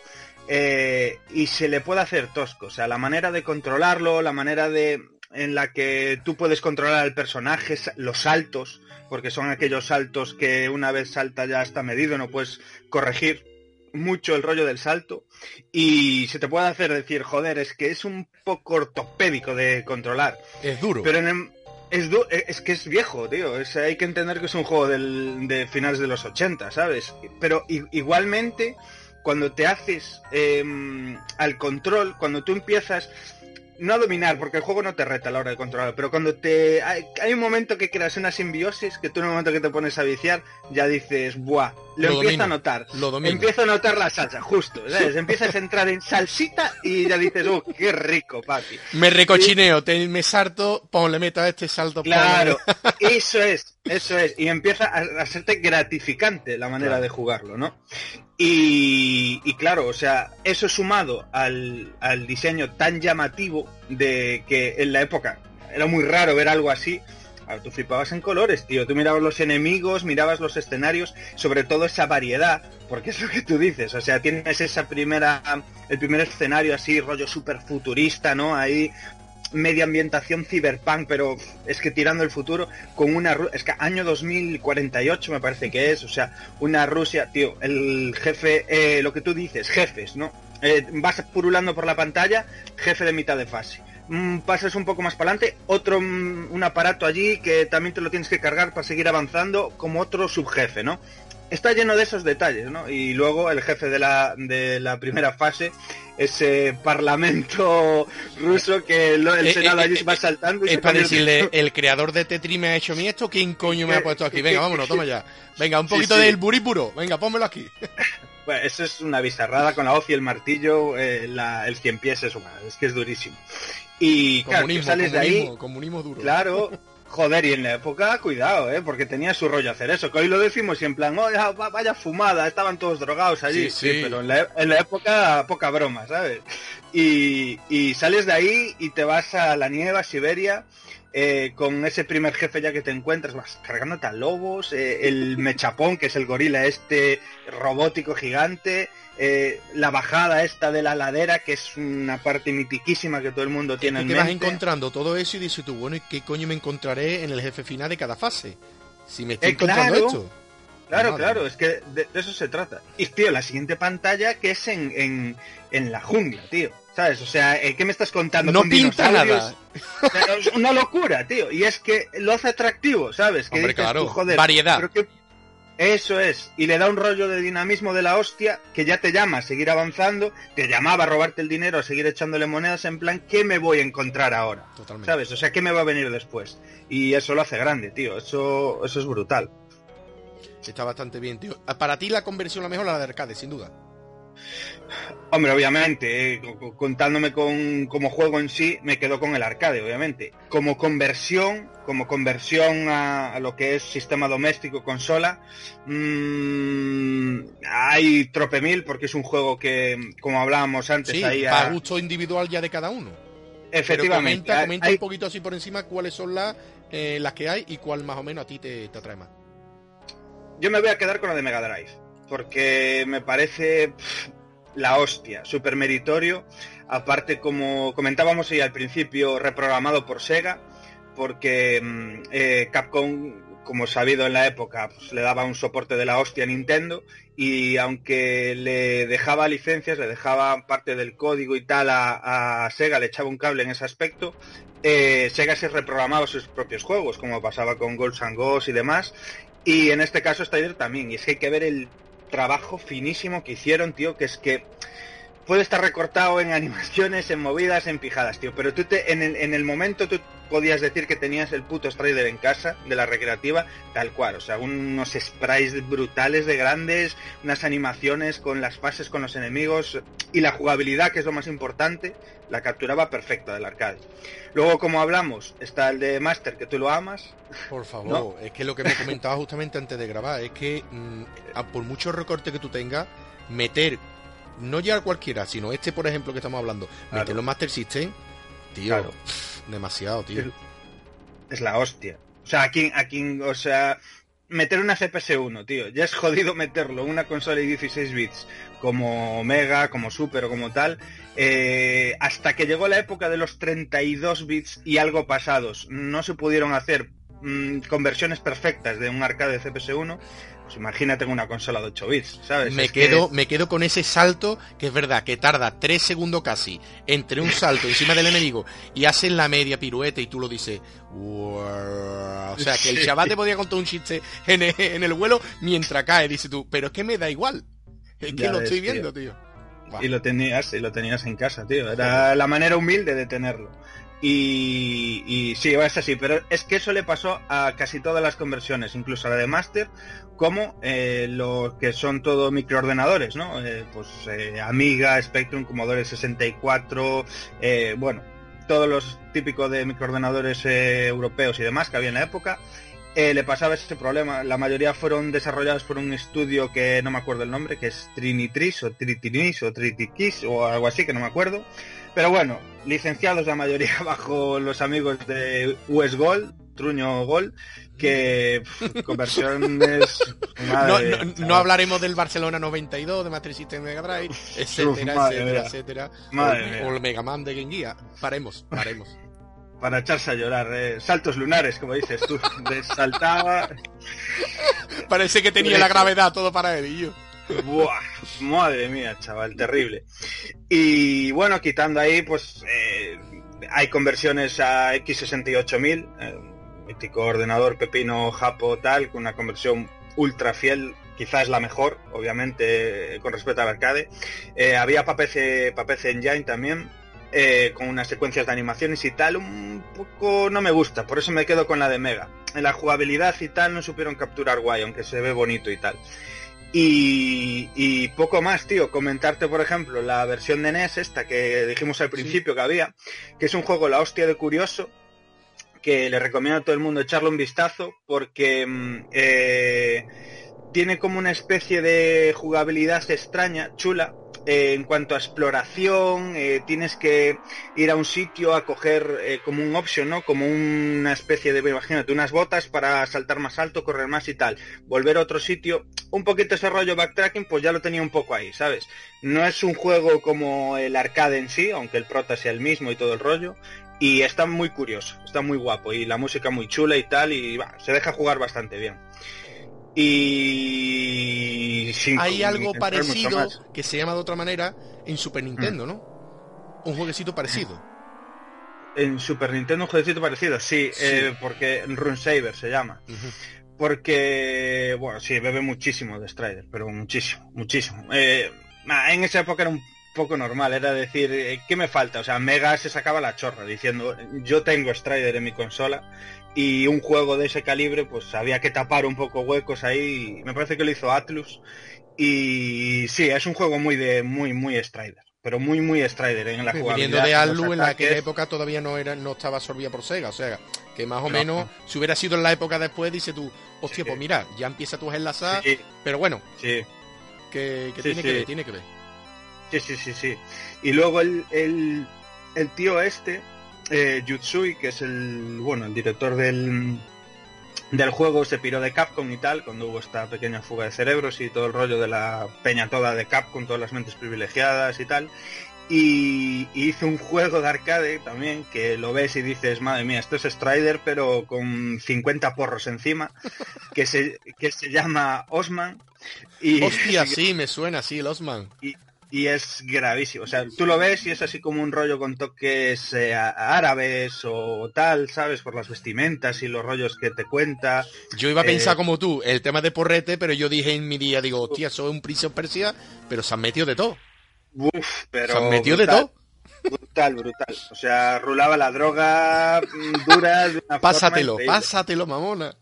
eh, y se le puede hacer tosco. O sea, la manera de controlarlo, la manera de en la que tú puedes controlar al personaje, los saltos, porque son aquellos saltos que una vez salta ya está medido, no puedes corregir mucho el rollo del salto y se te puede hacer decir, joder, es que es un poco ortopédico de controlar. Es duro. Pero en el- es, du- es que es viejo, tío. Es, hay que entender que es un juego del- de finales de los 80, ¿sabes? Pero igualmente, cuando te haces em, al control, cuando tú empiezas, no dominar, porque el juego no te reta a la hora de controlar, pero cuando te... Hay, hay un momento que creas una simbiosis, que tú en el momento que te pones a viciar, ya dices, buah, lo, Lo empiezo domino, a notar. lo. Empiezo a notar la salsa, justo, ¿sabes? Empiezas a entrar en salsita y ya dices, oh, qué rico, papi. Me recochineo, te, me salto, pon, le meto a este salto. Claro, eso es, eso es. Y empieza a, a serte gratificante la manera Claro. de jugarlo, ¿no? Y, y claro, o sea, eso sumado al, al diseño tan llamativo de que en la época era muy raro ver algo así. Tú flipabas en colores, tío. Tú mirabas los enemigos, mirabas los escenarios, sobre todo esa variedad, porque es lo que tú dices. O sea, tienes esa primera, el primer escenario así, rollo super futurista, ¿no? Ahí media ambientación cyberpunk, pero es que tirando el futuro con una es que año 2048 me parece que es, o sea, una Rusia, tío, el jefe, eh, lo que tú dices, jefes, ¿no? Eh, vas purulando por la pantalla, jefe de mitad de fase. Mm, pasas un poco más para adelante, otro mm, un aparato allí que también te lo tienes que cargar para seguir avanzando como otro subjefe, ¿no? Está lleno de esos detalles, ¿no? Y luego el jefe de la, de la primera fase, ese parlamento ruso que lo- el Eh, Senado eh, allí eh, se va saltando y Es para decirle, el creador de Tetris me ha hecho a mí esto, ¿quién coño me ha puesto aquí? Venga, vámonos, toma ya. Venga, un Sí, poquito sí. del buripuro. Venga, pónmelo aquí. Bueno, eso es una bizarrada con la hoz y el martillo, la- el cien pies, eso, es que es durísimo. Y claro, Comunismo, sales de ahí, comunismo duro. claro, joder, y en la época, cuidado, eh, porque tenía su rollo hacer eso, que hoy lo decimos y en plan, oh, ya, va- vaya fumada, estaban todos drogados allí, Sí, sí. pero en la, en la época poca broma, ¿sabes? Y, y sales de ahí y te vas a la nieve, a Siberia, eh, con ese primer jefe ya que te encuentras, vas cargándote a lobos, eh, el mechapón, que es el gorila este robótico gigante, eh, la bajada esta de la ladera, que es una parte mitiquísima que todo el mundo tiene Tú en te vas mente. encontrando todo eso y dices tú, bueno, ¿y qué coño me encontraré en el jefe final de cada fase? Si me estoy Eh, encontrando claro. esto. Claro, Madre claro, es que de, de eso se trata. Y tío, la siguiente pantalla que es en, en, en la jungla, tío. ¿Sabes? O sea, eh, ¿qué me estás contando? No Con pinta nada. Es una locura, tío. Y es que lo hace atractivo, ¿sabes? Que Hombre, dices claro, tú, joder, variedad. pero Eso es. Y le da un rollo de dinamismo de la hostia que ya te llama a seguir avanzando, te llamaba a robarte el dinero, a seguir echándole monedas en plan, ¿qué me voy a encontrar ahora? Totalmente. ¿Sabes? O sea, ¿qué me va a venir después? Y eso lo hace grande, tío. Eso, eso es brutal. Está bastante bien, tío. Ah, Para ti la conversión la mejor la de arcade, sin duda. Hombre, obviamente, eh, co- co- contándome con como juego en sí, me quedo con el arcade, obviamente. Como conversión, como conversión a, a lo que es sistema doméstico, consola, mm, hay trope mil porque es un juego que, como hablábamos antes, Sí, ahí para a- gusto individual ya de cada uno. Pero efectivamente, comenta, hay- comenta hay- un poquito así por encima cuáles son las, eh, las que hay y cuál más o menos a ti te, te atrae más. yo me voy a quedar con la de Mega Drive, porque me parece la hostia, súper meritorio, aparte como comentábamos ahí al principio, reprogramado por Sega, porque mm, eh, Capcom, como sabido en la época, pues, le daba un soporte de la hostia a Nintendo, y aunque le dejaba licencias, le dejaba parte del código y tal a, Sega, le echaba un cable en ese aspecto, eh, Sega se reprogramaba sus propios juegos, como pasaba con Ghosts and Ghosts y demás, y en este caso Strider también. Y es que hay que ver el trabajo finísimo que hicieron, tío, que es que puede estar recortado en animaciones, en movidas, en pijadas, tío. Pero tú te, en, el, en el momento tú podías decir que tenías el puto Strider en casa, de la recreativa, tal cual. O sea, unos sprites brutales de grandes, unas animaciones con las fases con los enemigos y la jugabilidad, que es lo más importante, la capturaba perfecta del arcade. Luego, como hablamos, está el de Master, que tú lo amas, Por favor, es que lo que me comentaba justamente antes de grabar es que mm, por mucho recorte que tú tengas, meter, no ya cualquiera, sino este, por ejemplo, que estamos hablando, Claro. meterlo en Master System, tío, Claro. demasiado, tío. es la hostia. O sea, aquí, aquí, o sea, meter una CPS1, tío, ya es jodido meterlo una consola de 16 bits como Mega, como Super o como tal, eh, hasta que llegó la época de los 32 bits y algo pasados, no se pudieron hacer mm, conversiones perfectas de un arcade de CPS1, pues imagínate una consola de 8 bits, ¿sabes? Me Es que- quedo, me quedo con ese salto, que es verdad, que tarda tres segundos casi entre un salto encima del enemigo y hacen la media pirueta y tú lo dices. O sea, que el chaval te podía contar un chiste en el, en el vuelo mientras cae, dice tú, pero es que me da igual. Es que Ya lo ves, estoy viendo, tío. Y lo tenías, y lo tenías en casa, tío. Era la manera humilde de tenerlo. Y, y sí, es así, pero es que eso le pasó a casi todas las conversiones, incluso a la de Master, como eh, lo que son todo microordenadores, ¿no? Eh, pues eh, Amiga, Spectrum, Commodore 64, eh, bueno, todos los típicos de microordenadores eh, europeos y demás que había en la época, le pasaba ese problema. La mayoría fueron desarrollados por un estudio que no me acuerdo el nombre, que es Trinitris o Tritinis o Tritikis o algo así, que no me acuerdo. Pero bueno, licenciados la mayoría bajo los amigos de US Gold, Truño Gold, que pff, conversiones... No, madre, no- no hablaremos del Barcelona 92, de Master System Mega Drive, etcétera, etcétera, etcétera. Madre o, el Mega Man de Game Gear. Paremos, paremos. Para echarse a llorar, eh, saltos lunares, como dices tú, de saltaba... Parece que tenía la gravedad todo para él y yo. Buah, madre mía, chaval, terrible. Y bueno, quitando ahí, pues eh, hay conversiones a X68000, eh, mítico ordenador pepino japo tal, con una conversión ultra fiel, quizás la mejor, obviamente, con respecto al arcade. Eh, había para PC, pa' PC Engine también, eh, con unas secuencias de animaciones y tal, un poco no me gusta, por eso me quedo con la de Mega. En la jugabilidad y tal no supieron capturar guay, aunque se ve bonito y tal. Y, y poco más, tío. Comentarte, por ejemplo, la versión de NES, esta que dijimos al principio que había, que es un juego la hostia de curioso, que le recomiendo a todo el mundo echarle un vistazo, porque mm, eh, tiene como una especie de jugabilidad extraña, chula, en cuanto a exploración, eh, tienes que ir a un sitio a coger eh, como un option, ¿no? Como una especie de, imagínate, unas botas para saltar más alto, correr más y tal. Volver a otro sitio, un poquito ese rollo backtracking, pues ya lo tenía un poco ahí, ¿sabes? No es un juego como el arcade en sí, aunque el prota sea el mismo y todo el rollo. Y está muy curioso, está muy guapo y la música muy chula y tal, y se deja jugar bastante bien. Y sin Hay algo parecido que se llama de otra manera en Super Nintendo, ¿no? Un jueguecito parecido. En Super Nintendo un jueguecito parecido, sí, Sí. eh, porque se llama. Porque, bueno, sí, bebe muchísimo de Strider, pero muchísimo, muchísimo. Eh, nah, en esa época era un poco normal, era decir, eh, ¿qué me falta? O sea, Mega se sacaba la chorra diciendo, yo tengo Strider en mi consola y un juego de ese calibre, pues había que tapar un poco huecos ahí. Me parece que lo hizo Atlus. Y sí, es un juego muy de, muy, muy Strider. Pero muy, muy Strider en la jugabilidad. Viniendo de en Alu en la aquella época todavía no era no estaba absorbida por Sega, o sea, que más o No. menos si hubiera sido en la época después dice tú, hostia, Sí. pues mira, ya empieza tú a enlazar, Sí, pero bueno, sí. que, que Sí, tiene sí. que ver, tiene que ver. Sí, sí, sí, sí. Y luego el, el, el tío este, eh, Yutsui, que es el, bueno, el director del, del juego, se piró de Capcom y tal, cuando hubo esta pequeña fuga de cerebros y todo el rollo de la peña toda de Capcom, todas las mentes privilegiadas y tal. Y, y hizo un juego de arcade también, que lo ves y dices, madre mía, esto es Strider, pero con 50 porros encima, que se, que se llama Osman. Y, Hostia, sí, me suena así el Osman. y es gravísimo. O sea, tú lo ves y es así como un rollo con toques eh, árabes o tal, ¿sabes? Por las vestimentas y los rollos que te cuenta. Yo iba a pensar Eh, como tú, el tema de porrete, pero yo dije en mi día, digo, hostia, soy un Prince of Persia, pero se han metido de todo. Uf, pero... se han metido de todo. Brutal, brutal. O sea, rulaba la droga mm, dura de una Pásatelo, pásatelo, mamona.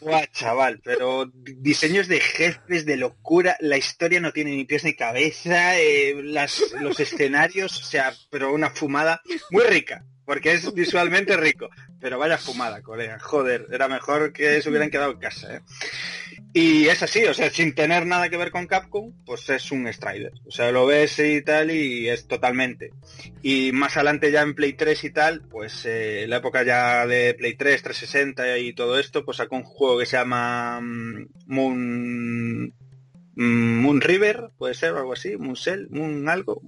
Buah, chaval, pero di- diseños de jefes de locura, la historia no tiene ni pies ni cabeza, eh, las, los escenarios, o sea, pero una fumada muy rica, porque es visualmente rico, pero vaya fumada, colega, joder, era mejor que se hubieran quedado en casa, ¿eh? Y es así, o sea, sin tener nada que ver con Capcom, pues es un Strider. O sea, lo ves y tal y es totalmente. Y más adelante ya en Play 3 y tal, pues eh, la época ya de Play 3, 360 y todo esto, pues sacó un juego que se llama mm, Moon... mm, Moon River, puede ser algo así, Moon Cell, Moon algo,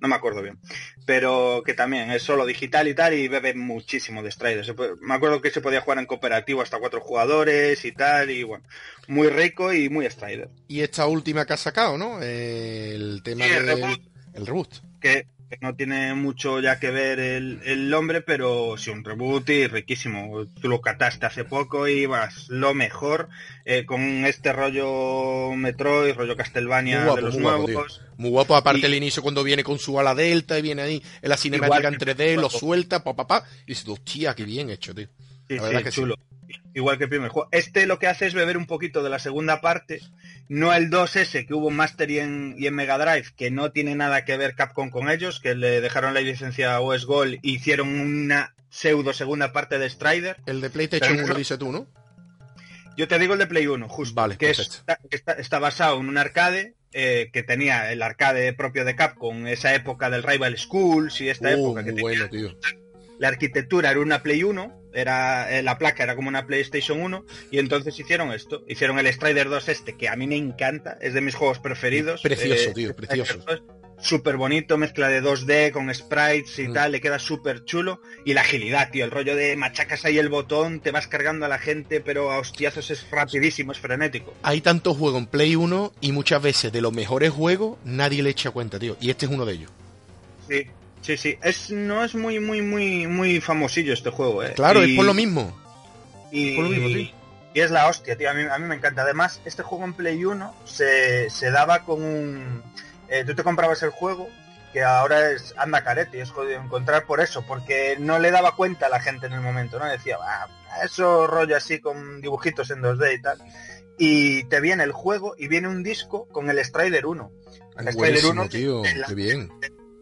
no me acuerdo bien. Pero que también es solo digital y tal y bebe muchísimo de Strider. Me acuerdo que se podía jugar en cooperativo hasta cuatro jugadores y tal y bueno, muy rico y muy Strider. Y esta última que ha sacado, ¿no? El tema Sí, el del reboot. el reboot. que, que no tiene mucho ya que ver el, el nombre, pero sí un reboot y riquísimo. Tú lo cataste hace poco y vas lo mejor eh, con este rollo Metroid, rollo Castlevania guapo, de los muy guapo, nuevos. Muy guapo, aparte Y- el inicio cuando viene con su ala delta y viene ahí en la cinemática Igual en que- 3D, lo guapo. suelta, pa, pa, pa, y dices, hostia, qué bien hecho, tío. Sí, La verdad sí, que sí. Igual que el primer juego. Este lo que hace es beber un poquito de la segunda parte, no el 2S que hubo en Master y en, y en Mega Drive, que no tiene nada que ver Capcom con ellos, que le dejaron la licencia a OS Gold e hicieron una pseudo segunda parte de Strider. El de PlayStation Pero 1 no- dice tú, ¿no? Yo te digo el de Play 1, justo. Vale, que está, está- está basado en un arcade eh, que tenía el arcade propio de Capcom, esa época del Rival Schools y esta Uh, época que tenía- bueno, tío. la arquitectura era una Play 1, era eh, la placa era como una PlayStation 1 y entonces hicieron esto, hicieron el Strider 2 este que a mí me encanta, es de mis juegos preferidos. Precioso, Eh, tío, precioso. Súper bonito, mezcla de 2D con sprites y Mm. tal, le queda súper chulo. Y la agilidad, tío, el rollo de machacas ahí el botón, te vas cargando a la gente, pero a hostiazos es rapidísimo, es frenético. Hay tantos juegos en Play 1 y muchas veces de los mejores juegos nadie le echa cuenta, tío. Y este es uno de ellos. Sí, sí, sí. Es, no es muy, muy, muy, muy famosillo este juego, eh. Claro, Y- es por lo mismo. Y, por lo mismo, sí. y es la hostia, tío. A mí, a mí me encanta. Además, este juego en Play 1 se, se daba con un... eh, tú te comprabas el juego, que ahora es anda carete, y es jodido encontrar por eso, porque no le daba cuenta a la gente en el momento, ¿no? Decía, "Ah, eso rollo así con dibujitos en 2D y tal. Y te viene el juego y viene un disco con el Strider 1. El Strider Buenísimo, 1 tío. de la- Qué bien.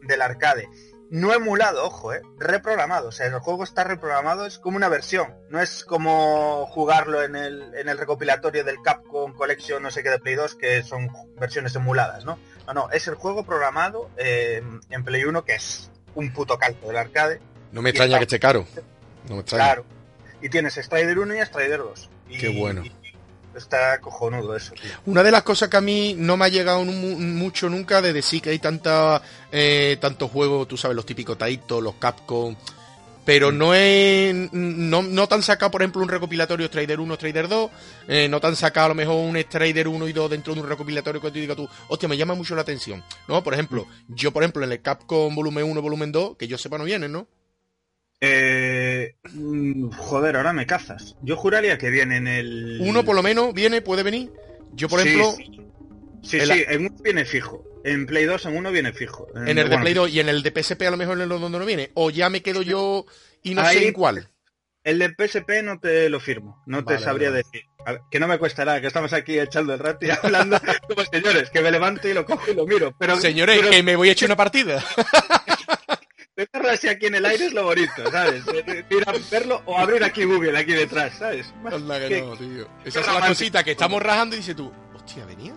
del arcade. No emulado, ojo, eh, reprogramado. O sea, el juego está reprogramado, es como una versión. No es como jugarlo en el, en el recopilatorio del Capcom Collection, no sé qué de Play 2, que son versiones emuladas, ¿no? No, no, es el juego programado eh, en Play 1, que es un puto calco del arcade. No me extraña que esté caro. No me extraña. Claro. Y tienes Strider 1 y Strider 2. Y- Qué bueno. y está cojonudo eso, tío. Una de las cosas que a mí no me ha llegado mu- mucho nunca de decir que hay tanta, eh, tantos juegos, tú sabes, los típicos Taito, los Capcom, pero Mm. no es, no, no te han sacado, por ejemplo, un recopilatorio Strider 1, Strider 2, eh, no te han sacado a lo mejor un Strider 1 y 2 dentro de un recopilatorio que te diga tú, hostia, me llama mucho la atención, ¿no? Por ejemplo, Mm. yo, por ejemplo, en el Capcom volumen 1, volumen 2, que yo sepa no vienen, ¿no? Eh, mm, joder, ahora me cazas. Yo juraría que viene en el... Uno por lo menos viene, puede venir. Yo, por Sí, ejemplo, Sí, sí, en sí, en uno viene fijo. En Play 2 en uno viene fijo. en el de Play 2 y en el de PSP a lo mejor en el donde no viene. O ya me quedo yo y no Ahí- sé en cuál. El de PSP no te lo firmo, no te sabría vale. decir. A ver, que no me cuesta nada, que estamos aquí echando el rato y hablando como señores, que me levanto y lo cojo y lo miro. Pero, Señores, pero que me voy a echar una partida. así aquí en el aire es lo bonito, ¿sabes? Ir a verlo o abrir aquí Google, aquí detrás, ¿sabes? Anda que no, tío. son las romántico. cositas que estamos rajando y dices tú, hostia, venía.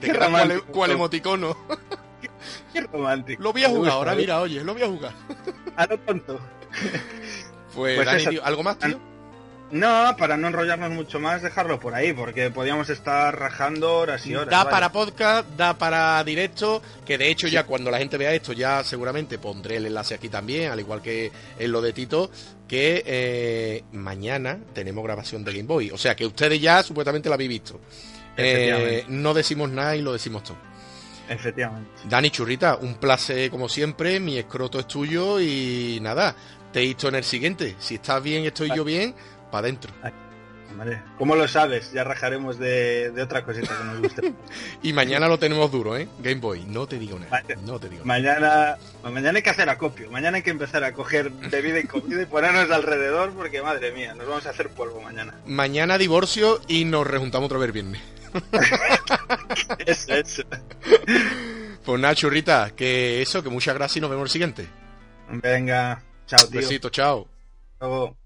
Te Qué cual, romántico. cual emoticono. Qué romántico. Lo voy a jugar ahora, ¿eh? mira, oye, lo voy a jugar. A lo tonto. Pues, Pues Dani, tío, ¿algo más, tío? No, para no enrollarnos mucho más, dejarlo por ahí, porque podíamos estar rajando horas y horas. Da para podcast, da para directo, que de hecho ya cuando la gente vea esto ya seguramente pondré el enlace aquí también, al igual que en lo de Tito, que eh, mañana tenemos grabación de Game Boy. O sea que ustedes ya supuestamente la habéis visto. Eh, no decimos nada y lo decimos todo. Efectivamente. Dani Churrita, un placer como siempre, mi escroto es tuyo y nada, te he visto en el siguiente. Si estás bien, estoy yo bien, para adentro. Vale. ¿Cómo lo sabes? Ya rajaremos de, de otra cosita que nos guste. Y mañana lo tenemos duro, ¿eh? Game Boy, no te digo nada. No te digo nada. mañana, mañana hay que hacer acopio. Mañana hay que empezar a coger bebida y comida y ponernos alrededor porque madre mía, nos vamos a hacer polvo mañana. Mañana divorcio y nos rejuntamos otra vez viernes. Eso, eso. Pues nada, churrita, que eso, que muchas gracias y nos vemos el siguiente. Venga, chao, tío. Besito, chao. Hasta luego.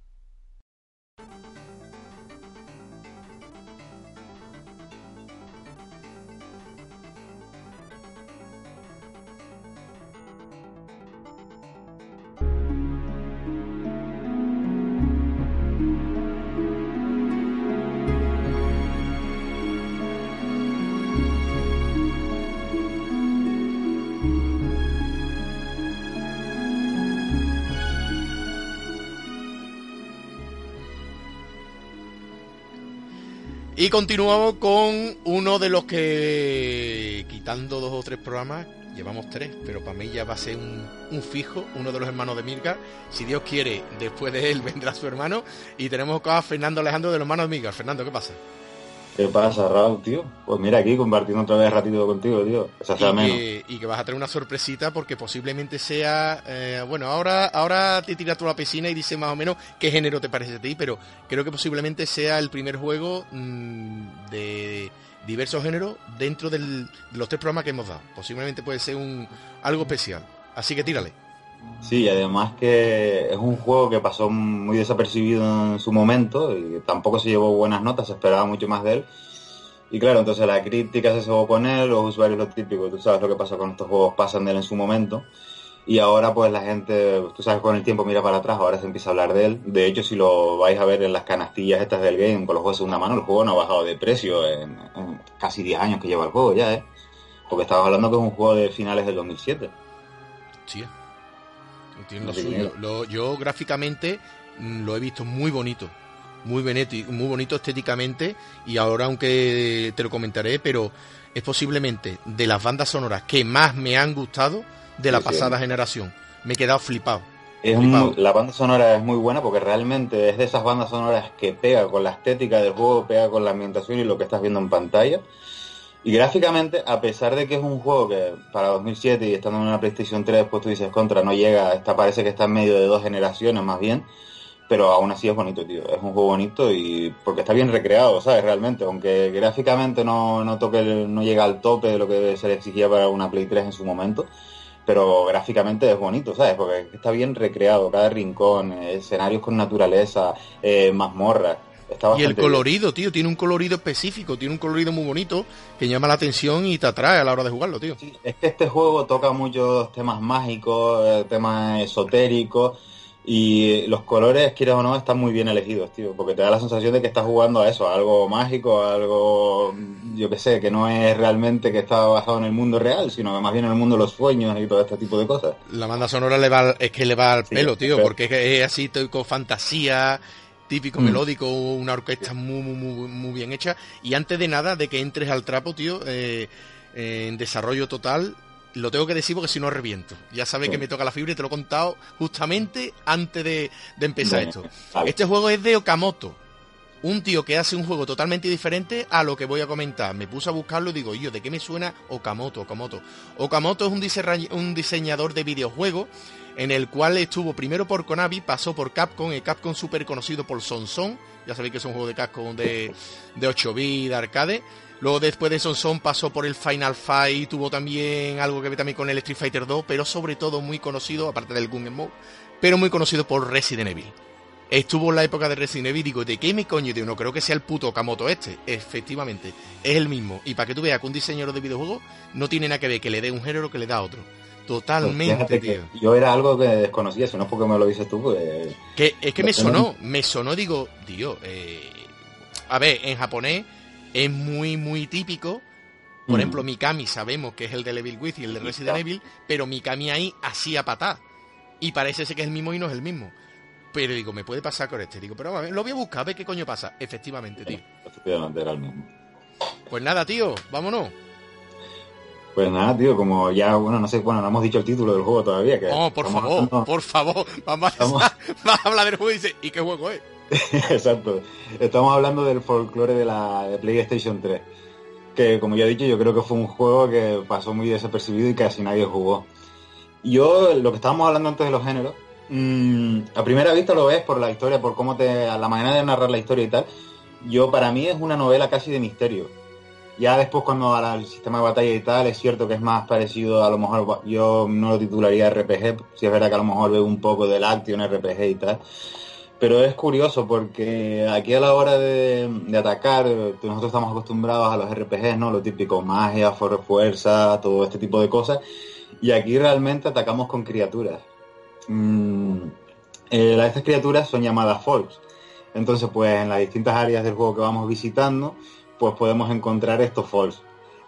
Y continuamos con uno de los que, quitando dos o tres programas, llevamos tres, pero para mí ya va a ser un, un fijo, uno de los hermanos de Mirka. Si Dios quiere, después de él vendrá su hermano. Y tenemos acá a Fernando Alejandro de los hermanos de Mirka. Fernando, ¿qué pasa? ¿Qué pasa, Raúl, tío? Pues mira, aquí compartiendo otra vez ratito contigo, tío. Y, que, y que vas a tener una sorpresita porque posiblemente sea eh, bueno ahora ahora te tiras tú a la piscina y dices más o menos qué género te parece a ti pero creo que posiblemente sea el primer juego mm, de diversos géneros dentro del- de los tres programas que hemos dado posiblemente puede ser un algo especial así que tírale Sí, además que es un juego que pasó muy desapercibido en su momento y tampoco se llevó buenas notas, se esperaba mucho más de él. Y claro, entonces la crítica se cebó con él, los usuarios lo típico, tú sabes lo que pasa con estos juegos, pasan de él en su momento. Y ahora pues la gente, tú sabes, con el tiempo mira para atrás, ahora se empieza a hablar de él. De hecho, si lo vais a ver en las canastillas estas del game, con los juegos de segunda mano, el juego no ha bajado de precio en, casi 10 años que lleva el juego ya, ¿eh? Porque estamos hablando que es un juego de finales del 2007. sí tiene lo suyo Lo- yo gráficamente mm, lo he visto muy bonito muy bonito, muy bonito estéticamente y ahora aunque te lo comentaré, pero es posiblemente de las bandas sonoras que más me han gustado de la Sí, sí. pasada generación. Me he quedado flipado. Es Flipado. muy- la banda sonora es muy buena porque realmente es de esas bandas sonoras que pega con la estética del juego, pega con la ambientación y lo que estás viendo en pantalla. Y gráficamente, a pesar de que es un juego que para 2007 y estando en una PlayStation 3, pues tú dices contra, no llega, está, parece que está en medio de dos generaciones más bien, pero aún así es bonito, tío. Es un juego bonito y porque está bien recreado, ¿sabes? Realmente, aunque gráficamente no, no toque, no llega al tope de lo que se le exigía para una Play 3 en su momento, pero gráficamente es bonito, ¿sabes? Porque está bien recreado, cada rincón, eh, escenarios con naturaleza, eh, mazmorras. Y el bien. colorido, tío, tiene un colorido específico, tiene un colorido muy bonito que llama la atención y te atrae a la hora de jugarlo, tío. Sí, es que este juego toca muchos temas mágicos, eh, temas esotéricos y los colores, quieras o no, están muy bien elegidos, tío, porque te da la sensación de que estás jugando a eso, a algo mágico, a algo, yo qué sé, que no es realmente que está basado en el mundo real, sino que más bien en el mundo de los sueños y todo este tipo de cosas. La banda sonora le va, es que le va al Sí, pelo, tío, porque es, así, típico fantasía, típico Mm. melódico, una orquesta muy, muy, muy, bien hecha. Y antes de nada, de que entres al trapo, tío, eh, en desarrollo total, lo tengo que decir porque si no reviento. Ya sabes Sí. que me toca la fibra y te lo he contado justamente antes de, de empezar esto. vale. Este juego es de Okamoto. Un tío que hace un juego totalmente diferente a lo que voy a comentar. Me puse a buscarlo y digo, yo, ¿de qué me suena Okamoto? Okamoto. Okamoto es un, un diseñador de videojuegos en el cual estuvo primero por Konami, pasó por Capcom, el Capcom súper conocido por Sonson. Ya sabéis que es un juego de Capcom de, de 8 bits, de arcade. Luego después de Sonson pasó por el Final Fight, tuvo también algo que ver también con el Street Fighter 2, pero sobre todo muy conocido, aparte del Gun Mode, pero muy conocido por Resident Evil. Estuvo en la época de Resident Evil y digo, ¿de qué me coño? Digo, no creo que sea el puto Okamoto este. Efectivamente, es el mismo. Y para que tú veas que un diseñador de videojuegos no tiene nada que ver que le dé un género que le da otro. Totalmente, tío. yo era algo que desconocía, si no es porque me lo dices tú, pues... Que, es que me sonó, me sonó, digo, tío, eh, a ver, en japonés es muy, muy típico. Por Mm. ejemplo, Mikami sabemos que es el de Evil Witch y el de Resident. Evil, pero Mikami ahí hacía patá. Y parece ser que es el mismo y no es el mismo. Pero digo, me puede pasar con este. Digo, pero vamos a ver, lo voy a buscar, a ver qué coño pasa. Efectivamente, tío. Efectivamente, era el mismo. Pues nada, tío, vámonos. Pues nada, tío, como ya, bueno, no sé, bueno, no hemos dicho el título del juego todavía. Que No, por favor, hablando- por favor. Vamos a hablar del juego y dice, ¿y qué juego es? Exacto. Estamos hablando del folclore de la de PlayStation 3. Que como ya he dicho, yo creo que fue un juego que pasó muy desapercibido y casi nadie jugó. Yo, lo que estábamos hablando antes de los géneros, mm, a primera vista lo ves por la historia, por cómo te. a la manera de narrar la historia y tal. Yo, para mí, es una novela casi de misterio. Ya después, cuando ahora el sistema de batalla y tal, es cierto que es más parecido, a lo mejor yo no lo titularía RPG, si es verdad que a lo mejor veo un poco del Action RPG y tal. Pero es curioso porque aquí a la hora de, atacar, nosotros estamos acostumbrados a los RPGs, ¿no? Lo típico, magia, fuerza, todo este tipo de cosas. Y aquí realmente atacamos con criaturas. Mm, eh, estas criaturas son llamadas folks. Entonces, pues en las distintas áreas del juego que vamos visitando, pues podemos encontrar estos folks.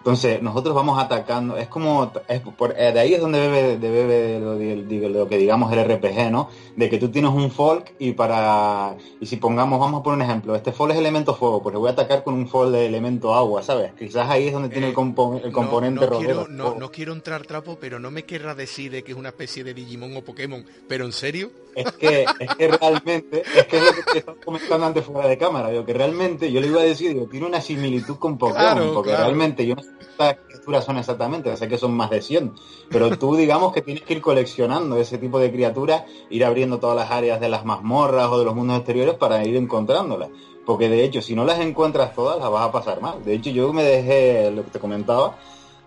Entonces, nosotros vamos atacando, es como, es por- eh, de ahí es donde bebe, de bebe lo, de- de- lo que digamos el RPG, ¿no? De que tú tienes un folk y para, y si pongamos, vamos a poner un ejemplo, este folk es elemento fuego, pues le voy a atacar con un folk de elemento agua, ¿sabes? Quizás ahí es donde tiene Eh, el, compo- el No, componente no, rodeo. quiero, no, no quiero entrar trapo, pero no me querrá decir de que es una especie de Digimon o Pokémon. Pero en serio, Es que, es que realmente, es que es lo que te estaba comentando antes fuera de cámara, digo, que realmente yo le iba a decir, digo, tiene una similitud con Pokémon, Claro, porque claro. realmente yo no cuántas criaturas son exactamente, sé que son más de 100, pero tú digamos que tienes que ir coleccionando ese tipo de criaturas, ir abriendo todas las áreas de las mazmorras o de los mundos exteriores para ir encontrándolas. Porque de hecho, si no las encuentras todas, las vas a pasar mal. De hecho, yo me dejé, lo que te comentaba,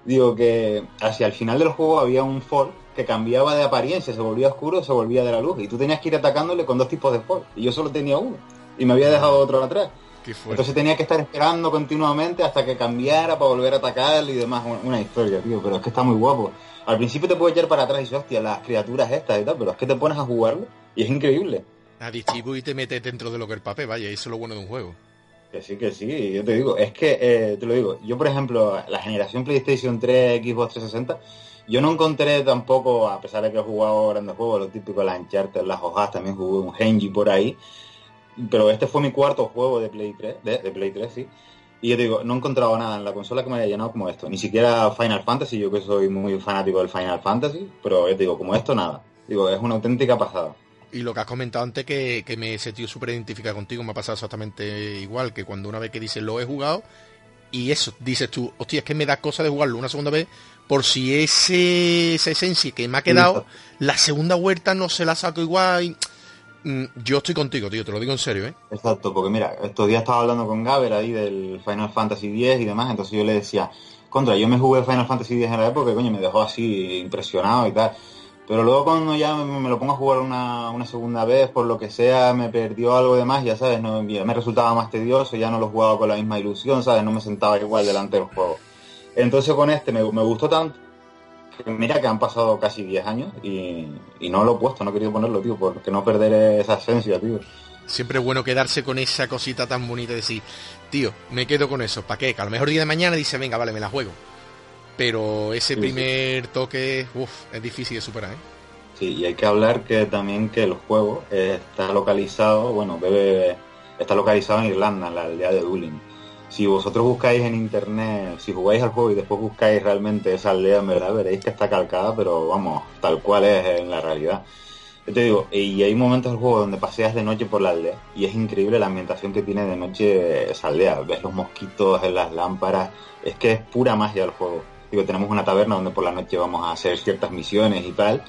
digo que hacia el final del juego había un folk que cambiaba de apariencia, se volvía oscuro, se volvía de la luz, y tú tenías que ir atacándole con dos tipos de folk, y yo solo tenía uno, y me había dejado otro atrás. Entonces tenía que estar esperando continuamente hasta que cambiara para volver a atacarle y demás, una, historia, tío, pero es que está muy guapo. Al principio te puedes echar para atrás y dices, hostia, las criaturas estas y tal, pero es que te pones a jugarlo y es increíble. Adictivo y te metes dentro de lo que el papel, vaya, eso es lo bueno de un juego. Que sí, que sí, yo te digo, es que, eh, te lo digo, yo por ejemplo, la generación PlayStation 3, Xbox 360, yo no encontré tampoco, a pesar de que he jugado grandes juegos, lo típico, las Uncharted, las hojas, también jugué un Genji por ahí, pero este fue mi cuarto juego de Play 3, de, de Play 3, sí, y yo te digo, no he encontrado nada en la consola que me haya llenado como esto, ni siquiera Final Fantasy, yo que soy muy fanático del Final Fantasy, pero yo te digo, como esto, nada. Digo, es una auténtica pasada. Y lo que has comentado antes, que, que me he sentido súper identificado contigo, me ha pasado exactamente igual, que cuando una vez que dices lo he jugado, y eso, dices tú, hostia, es que me da cosa de jugarlo una segunda vez, por si ese, esa esencia que me ha quedado, la segunda vuelta no se la saco igual. y- yo estoy contigo, tío, te lo digo en serio, ¿eh? Exacto, porque mira, estos días estaba hablando con Gaber ahí del Final Fantasy X y demás, entonces yo le decía, contra, yo me jugué Final Fantasy X en la época, coño, me dejó así impresionado y tal. Pero luego cuando ya me, lo pongo a jugar una, segunda vez, por lo que sea, me perdió algo de más, ya sabes, no, me resultaba más tedioso, ya no lo jugaba con la misma ilusión, ¿sabes? No me sentaba igual delante del juego. Entonces con este me, gustó tanto, mira que han pasado casi 10 años y, y no lo he puesto, no he querido ponerlo, tío, porque no perder esa esencia, tío. Siempre es bueno quedarse con esa cosita tan bonita y decir, tío, me quedo con eso, ¿para qué? Que a lo mejor día de mañana dice, venga, vale, me la juego. Pero ese Sí, primer toque, uff, es difícil de superar, ¿eh? Sí, y hay que hablar que también que el juego está localizado, bueno, bebe, está localizado en Irlanda, en la aldea de Dublín. Si vosotros buscáis en internet, si jugáis al juego y después buscáis realmente esa aldea, en verdad veréis que está calcada, pero vamos, tal cual es en la realidad. Yo te digo, y hay momentos del juego donde paseas de noche por la aldea y es increíble la ambientación que tiene de noche esa aldea. Ves los mosquitos en las lámparas, es que es pura magia el juego. Digo, tenemos una taberna donde por la noche vamos a hacer ciertas misiones y tal.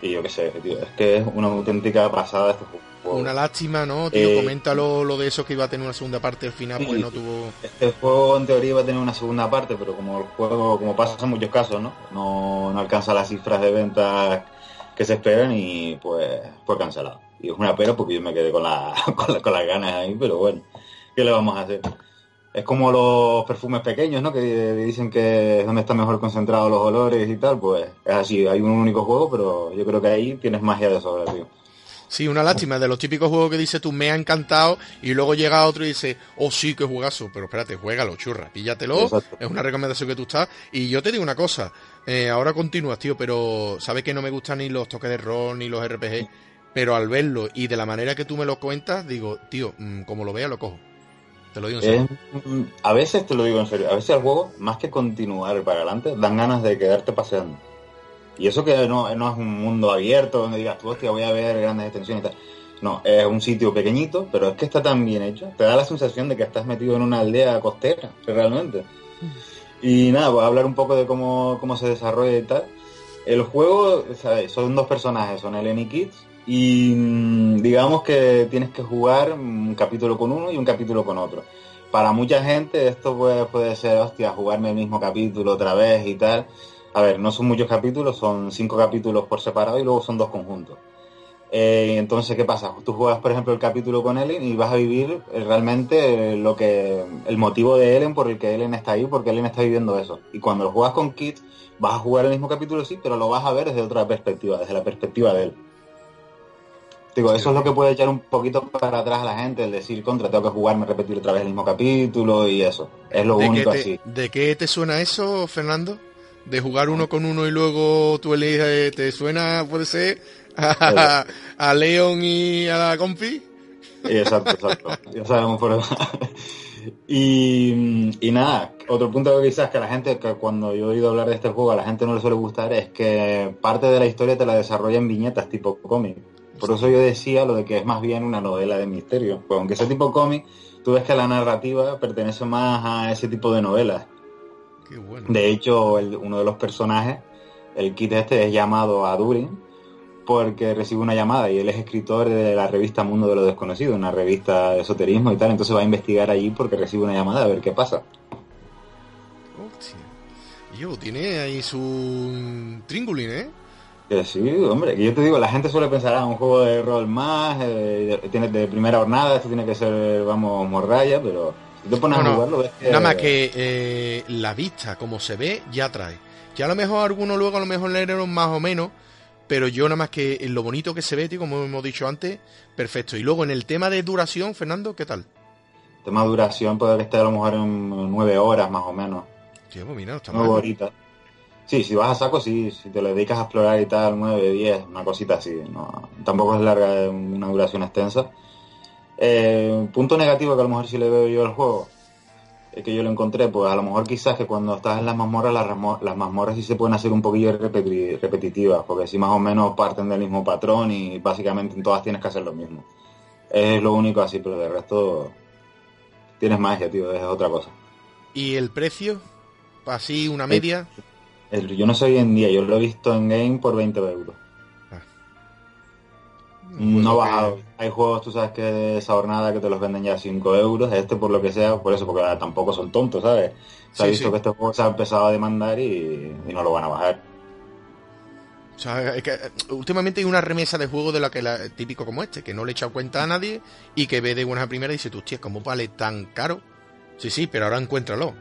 Y yo qué sé, tío, es que es una auténtica pasada este juego. Una lástima, ¿no? Tío, Eh, coméntalo lo de eso que iba a tener una segunda parte al final, pues Sí. no tuvo... Este juego en teoría iba a tener una segunda parte, pero como el juego, como pasa en muchos casos, ¿no? No, no alcanza las cifras de ventas que se esperan y pues fue cancelado. Y es una pena porque yo me quedé con, la, con, la- con las ganas ahí, pero bueno, ¿qué le vamos a hacer? Es como los perfumes pequeños, ¿no? Que dicen que es donde están mejor concentrados los olores y tal, pues es así, hay un único juego, pero yo creo que ahí tienes magia de sobra, tío. Sí, una lástima, de los típicos juegos que dices tú, me ha encantado, y luego llega otro y dice, oh sí, qué juegazo, pero espérate, juégalo, churra, píllatelo, Exacto. es una recomendación que tú estás, y yo te digo una cosa, eh, ahora continúas, tío, pero sabes que no me gustan ni los toques de rol, ni los RPG, pero al verlo, y de la manera que tú me lo cuentas, digo, tío, mm, como lo vea, lo cojo. Te lo digo en serio. Mm, a veces te lo digo en serio, a veces el juego, más que continuar para adelante, dan ganas de quedarte paseando. Y eso que no, es un mundo abierto donde digas, tú hostia, voy a ver grandes extensiones y tal. No, es un sitio pequeñito, pero es que está tan bien hecho. Te da la sensación de que estás metido en una aldea costera, realmente. Y nada, voy a hablar un poco de cómo, cómo se desarrolla y tal. El juego, ¿sabes? son dos personajes, son Ellen y Kids. Y mm, digamos que tienes que jugar un capítulo con uno y un capítulo con otro. Para mucha gente esto puede, puede ser, hostia, jugarme el mismo capítulo otra vez y tal. A ver, no son muchos capítulos, son cinco capítulos por separado y luego son dos conjuntos. Eh, entonces, ¿qué pasa? Tú juegas, por ejemplo, el capítulo con Ellen y vas a vivir eh, realmente eh, lo que el motivo de Ellen por el que Ellen está ahí, porque Ellen está viviendo eso. Y cuando lo juegas con Kit, vas a jugar el mismo capítulo, sí, pero lo vas a ver desde otra perspectiva, desde la perspectiva de él. Digo, eso es lo que puede echar un poquito para atrás a la gente, el decir, contra, tengo que jugarme, repetir otra vez el mismo capítulo y eso. Es lo ¿De qué, único te, así. de qué te suena eso, Fernando? ¿De jugar uno con uno y luego tú eliges, te suena, puede ser, a, a Leon y a la compi? Exacto, exacto. Ya sabemos por y, y nada, otro punto que quizás que a la gente, que cuando yo he oído hablar de este juego, a la gente no le suele gustar, es que parte de la historia te la desarrolla en viñetas tipo cómic. Por eso yo decía lo de que es más bien una novela de misterio. Pues aunque sea tipo cómic, tú ves que la narrativa pertenece más a ese tipo de novelas. Qué bueno. De hecho, el- uno de los personajes, el kit este, es llamado a Durin porque recibe una llamada y él es escritor de la revista Mundo de lo Desconocido, una revista de esoterismo y tal, entonces va a investigar allí porque recibe una llamada a ver qué pasa. Hostia. Yo, tiene ahí su tringulín, ¿eh? Que sí, hombre, que yo te digo, la gente suele pensar, ah, un juego de rol más, eh, tiene de primera jornada, esto tiene que ser, vamos, morralla, pero si te pones a jugarlo, ves que... Nada más que eh, la vista, como se ve, ya trae. Ya a lo mejor algunos luego a lo mejor leyeron más o menos, pero yo nada más que en lo bonito que se ve, tío, como hemos dicho antes, perfecto. Y luego en el tema de duración, Fernando, ¿qué tal? tema de duración puede estar a lo mejor en nueve horas más o menos. Tío, pues mira, no está Nueve horitas. Sí, si vas a saco, sí, si te lo dedicas a explorar y tal, 9, 10, una cosita así. No, tampoco es larga, una duración extensa. Eh, punto negativo que a lo mejor sí le veo yo al juego. es que yo lo encontré, pues a lo mejor quizás que cuando estás en las mazmorras, las, mazmorras sí se pueden hacer un poquillo repeti- repetitivas, porque si más o menos parten del mismo patrón y básicamente en todas tienes que hacer lo mismo. Es lo único así, pero de resto tienes magia, tío, es otra cosa. ¿Y el precio? Así, una media. El- yo no sé hoy en día, yo lo he visto en game por 20 euros. No Juego bajado. que- Hay juegos, tú sabes que de esa jornada que te los venden ya a 5 euros. Este, por lo que sea, por eso, porque tampoco son tontos, ¿sabes? Se ha visto sí. que este juego se ha empezado a demandar y, y no lo van a bajar. O sea, es que, eh, últimamente hay una remesa de juegos de la que la, típico como este, que no le he echado cuenta a nadie y que ve de buena primera y dice, tú, hostia, ¿cómo vale tan caro? Sí, sí, pero ahora encuéntralo.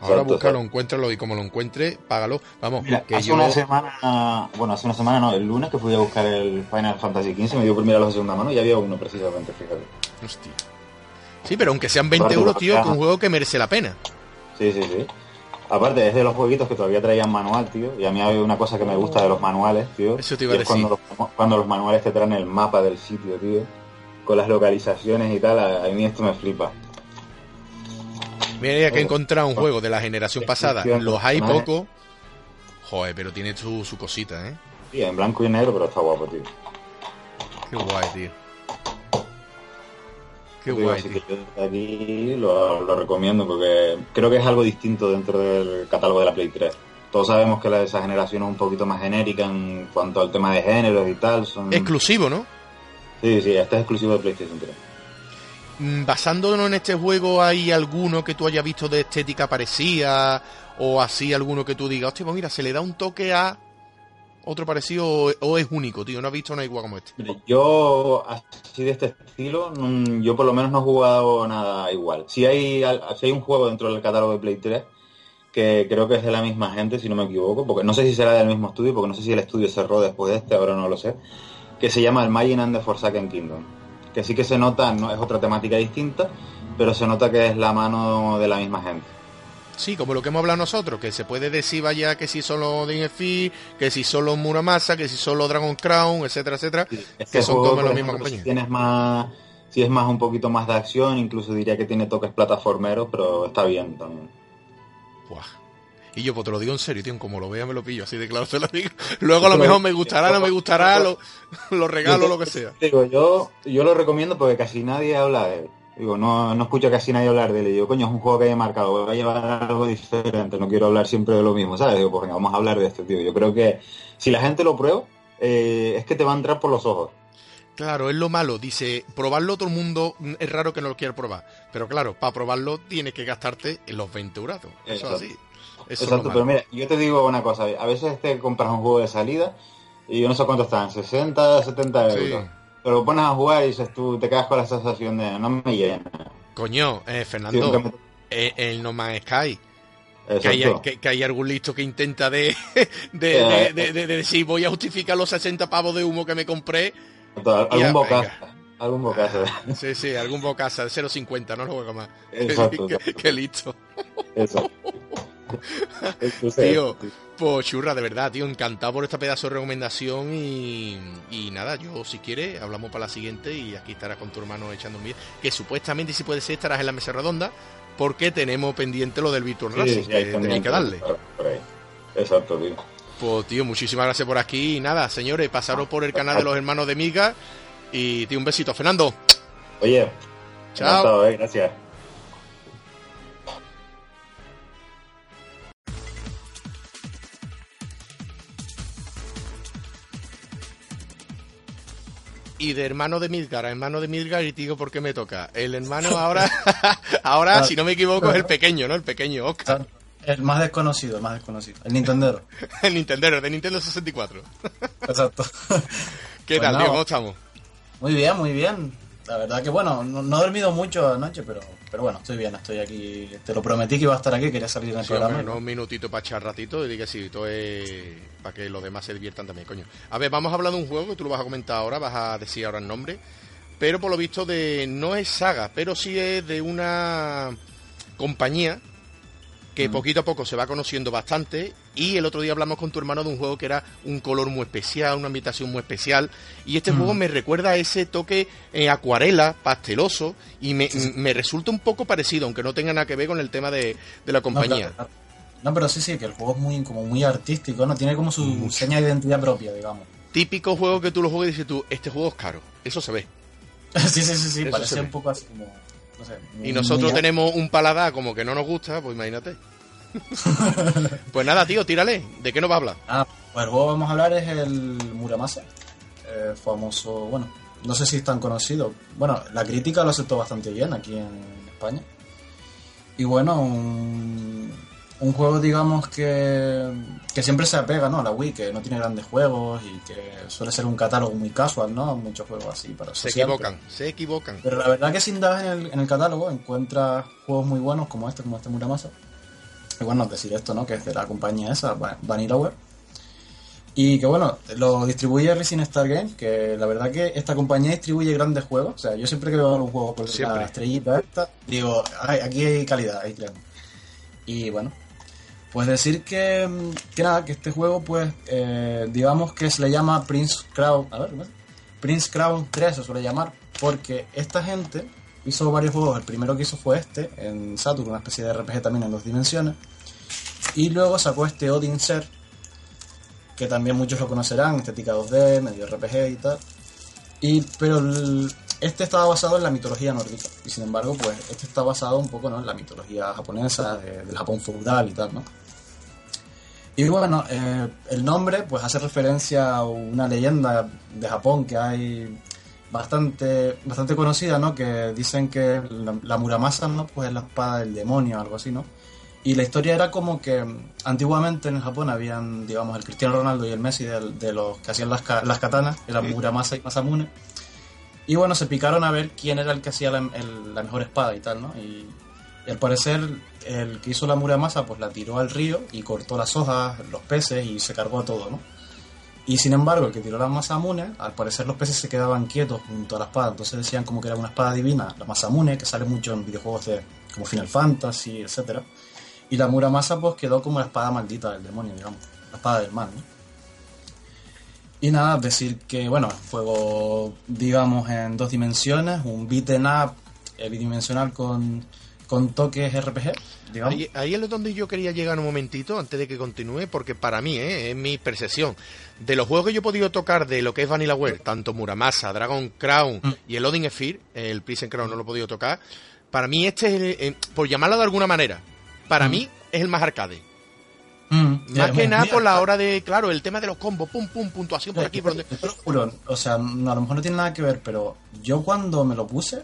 Ahora búscalo, encuéntralo y como lo encuentre, págalo. Vamos, Mira, que hace yo... una semana, bueno, hace una semana no, el lunes que fui a buscar el Final Fantasy XV, me dio por mirarlo de segunda mano y había uno precisamente, fíjate. Hostia. Sí, pero aunque sean 20 Aparte, euros, tío, que un juego que merece la pena. Sí, sí, sí. Aparte, es de los jueguitos que todavía traían manual, tío. Y a mí hay una cosa que me gusta de los manuales, tío. Eso te iba a es cuando decir. los, cuando los manuales te traen el mapa del sitio, tío. Con las localizaciones y tal, a, a mí esto me flipa. Mira, que he encontrado un juego de la generación pasada. Los hay personaje. poco. Joder, pero tiene su, su cosita, ¿eh? Sí, en blanco y negro, pero está guapo, tío. Qué guay, tío. Qué guay, así tío. que yo desde aquí lo, lo recomiendo porque creo que es algo distinto dentro del catálogo de la Play 3. Todos sabemos que la de esa generación es un poquito más genérica en cuanto al tema de géneros y tal. Son... Exclusivo, ¿no? Sí, sí, este es exclusivo de PlayStation 3. Mm, Basándonos en este juego, ¿hay alguno que tú hayas visto de estética parecida? O así alguno que tú digas, hostia, pues mira, se le da un toque a otro parecido o, es único, tío. No has visto nada igual como este. Yo, así de este estilo, mm, yo por lo menos no he jugado nada igual. Si hay, si hay un juego dentro del catálogo de Play 3 que creo que es de la misma gente, si no me equivoco, porque no sé si será del mismo estudio, porque no sé si el estudio cerró después de este, ahora no lo sé, que se llama el Magic and the Forsaken Kingdom. Que sí que se nota, no es otra temática distinta, pero se nota que es la mano de la misma gente. Sí, como lo que hemos hablado nosotros, que se puede decir vaya que si solo DNF, que si solo Muramasa, que si solo Dragon Crown, etcétera, etcétera, Este que son juego, como la misma compañía. si tienes más, si es más un poquito más de acción, incluso diría que tiene toques plataformeros, pero está bien también. Buah. Y yo, pues te lo digo en serio, tío, como lo vea me lo pillo, así de claro te lo digo. Luego a lo mejor me gustará, no me gustará, lo, lo regalo, lo que sea. Digo, yo, yo lo recomiendo porque casi nadie habla de él. Digo, no, no escucho casi nadie hablar de él. Y digo, coño, es un juego que haya marcado, voy a llevar algo diferente, no quiero hablar siempre de lo mismo, ¿sabes? Digo, pues venga, vamos a hablar de esto, tío. Yo creo que si la gente lo prueba, eh, es que te va a entrar por los ojos. Claro, es lo malo. Dice, probarlo todo el mundo es raro que no lo quiera probar. Pero claro, para probarlo tienes que gastarte en los 20 euros. Eso es así. Eso Exacto, pero mira, yo te digo una cosa, a veces te compras un juego de salida y yo no sé cuánto están, 60, 70 Sí. euros. Pero lo pones a jugar y dices tú, te quedas con la sensación de no me llena. Coño, eh, Fernando, eh, el No Man's Sky. Que hay, Exacto. que, que hay algún listo que intenta de, de, Eh, de, de- de- de decir voy a justificar los 60 pavos de humo que me compré. Algún Ya, venga. Algún bocazo. Sí, sí, algún bocasa de 0,50, no lo juego más. Exacto, Qué- exacto. qué listo. Eso. Tío, pues churra, de verdad, tío, encantado por esta pedazo de recomendación y, y nada, yo si quieres hablamos para la siguiente y aquí estarás con tu hermano echando un que supuestamente si puede ser estarás en la mesa redonda porque tenemos pendiente lo del Virtual Sí, Racing, sí, que tenéis que darle. Exacto, tío. Pues tío, muchísimas gracias por aquí y nada, señores, pasaros por el canal de los hermanos de Miga y tío, un besito, Fernando. Oye, Chao. encantado, eh, gracias. Y de hermano de Milgar a hermano de Milgar y te digo por qué me toca. El hermano ahora, ahora, si no me equivoco, es el pequeño, ¿no? El pequeño Oscar. El más desconocido, el más desconocido. El Nintendero. El Nintendo, el de Nintendo 64. Exacto. ¿Qué Pues tal, no. tío? ¿Cómo estamos? Muy bien, muy bien. La verdad que bueno, no, no he dormido mucho anoche, pero, pero bueno, estoy bien, estoy aquí. Te lo prometí que iba a estar aquí, quería salir en el Sí, programa. hombre, no un minutito para echar ratito y diga sí, todo es para que los demás se diviertan también, coño. A ver, vamos a hablar de un juego que tú lo vas a comentar ahora, vas a decir ahora el nombre, pero por lo visto de no es saga, pero sí es de una compañía que Mm. poquito a poco se va conociendo bastante y el otro día hablamos con tu hermano de un juego que era un color muy especial, una ambientación muy especial y este Mm. juego me recuerda a ese toque eh, acuarela, pasteloso y me, Sí, me resulta un poco parecido, aunque no tenga nada que ver con el tema de, de la compañía. claro. No, pero sí, sí, que el juego es muy, como muy artístico, ¿no? Tiene como su seña de identidad propia, digamos. Típico juego que tú lo juegas y dices tú, este juego es caro, eso se ve. sí, sí, sí, sí, Eso parece un poco así como... No sé, Y nosotros tenemos un paladar como que no nos gusta, pues imagínate. pues nada, tío, tírale. ¿De qué nos va a hablar? Ah, pues el juego que vamos a hablar es el Muramasa, eh, famoso, bueno, no sé si es tan conocido. Bueno, la crítica lo aceptó bastante bien aquí en España. Y bueno, un, un juego, digamos, que, que siempre se apega ¿no? a la Wii, que no tiene grandes juegos y que suele ser un catálogo muy casual, ¿no? Muchos juegos así para Se social, equivocan, se equivocan. Pero la verdad que si indagas en el, en el catálogo encuentras juegos muy buenos como este, como este Muramasa. Y bueno, decir esto, ¿no? Que es de la compañía esa, Va- Vanillaware. Y que bueno, lo distribuye Rising Star Games, que la verdad que esta compañía distribuye grandes juegos. O sea, yo siempre que veo un juego con Siempre. la estrellita esta, digo, "Ay, aquí hay calidad, ahí creemos. Y bueno, pues decir que, mm, que nada, que este juego, pues, eh, digamos que se le llama Prince Crown. A ver. Prince Crown 3 se suele llamar, porque esta gente hizo varios juegos. El primero que hizo fue este, en Saturn, una especie de RPG también en dos dimensiones. Y luego sacó este Odin Ser, que también muchos lo conocerán, estética 2D, medio RPG y tal. Y, pero este estaba basado en la mitología nórdica. Y sin embargo, pues este está basado un poco ¿no? en la mitología japonesa, de- del Japón feudal y tal, ¿no? Y bueno, eh, el nombre pues hace referencia a una leyenda de Japón que hay bastante bastante conocida, ¿no? Que dicen que la, la Muramasa, ¿no? Pues es la espada del demonio, algo así, ¿no? Y la historia era como que antiguamente en Japón habían, digamos, el Cristiano Ronaldo y el Messi de, de los que hacían las, las katanas, eran Muramasa y Masamune. Y bueno, se picaron a ver quién era el que hacía la, el- la mejor espada y tal, ¿no? Y, al parecer el que hizo la Muramasa pues la tiró al río y cortó las hojas, los peces y se cargó a todo, ¿no? Y sin embargo, el que tiró la Masamune, al parecer los peces se quedaban quietos junto a la espada, entonces decían como que era una espada divina, la Masamune, que sale mucho en videojuegos de como Final Fantasy, etcétera. Y la Muramasa pues quedó como la espada maldita del demonio, digamos, la espada del mal, ¿no? Y nada, decir que, bueno, juego, digamos, en dos dimensiones, un beaten up eh, bidimensional con, con toques RPG, digamos. Ahí, ahí es donde yo quería llegar un momentito antes de que continúe, porque para mí, ¿eh? es mi percepción. De los juegos que yo he podido tocar de lo que es Vanillaware, tanto Muramasa, Dragon Crown Mm. y el Odin Sphere, el Prison Crown no lo he podido tocar, para mí este es, el, por llamarlo de alguna manera, para Mm. mí es el más arcade. Mm, ya, Más que nada mira, por la hora de, claro, el tema de los combos, pum, pum, puntuación por aquí, por donde... Te lo juro, o sea, a lo mejor no tiene nada que ver, pero yo cuando me lo puse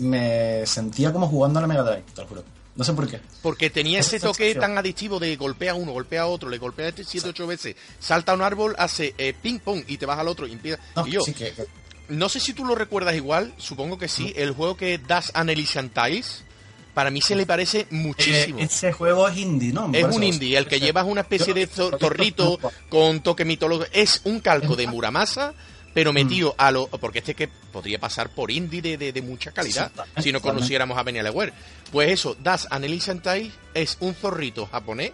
me sentía como jugando a la Mega Drive, te lo juro. No sé por qué. Porque tenía ese toque tan adictivo de golpea a uno, golpea a otro, le golpea a este 7, 8 veces, salta a un árbol, hace eh, ping pong y te vas al otro y empieza. No, y yo, sí que, que- no sé si tú lo recuerdas igual, supongo que sí, el juego que Das an Elysian Tiles, para mí se le parece muchísimo. eh, ese juego es indie, ¿no? Me Es un indie, el que llevas una especie de zorrito con toque mitológico. Es un calco de Muramasa, pero metido a lo. Porque este que podría pasar por indie de, de- de mucha calidad, Sí, si no conociéramos a Benelaware. Pues eso, Das an Elysian Tiles es un zorrito japonés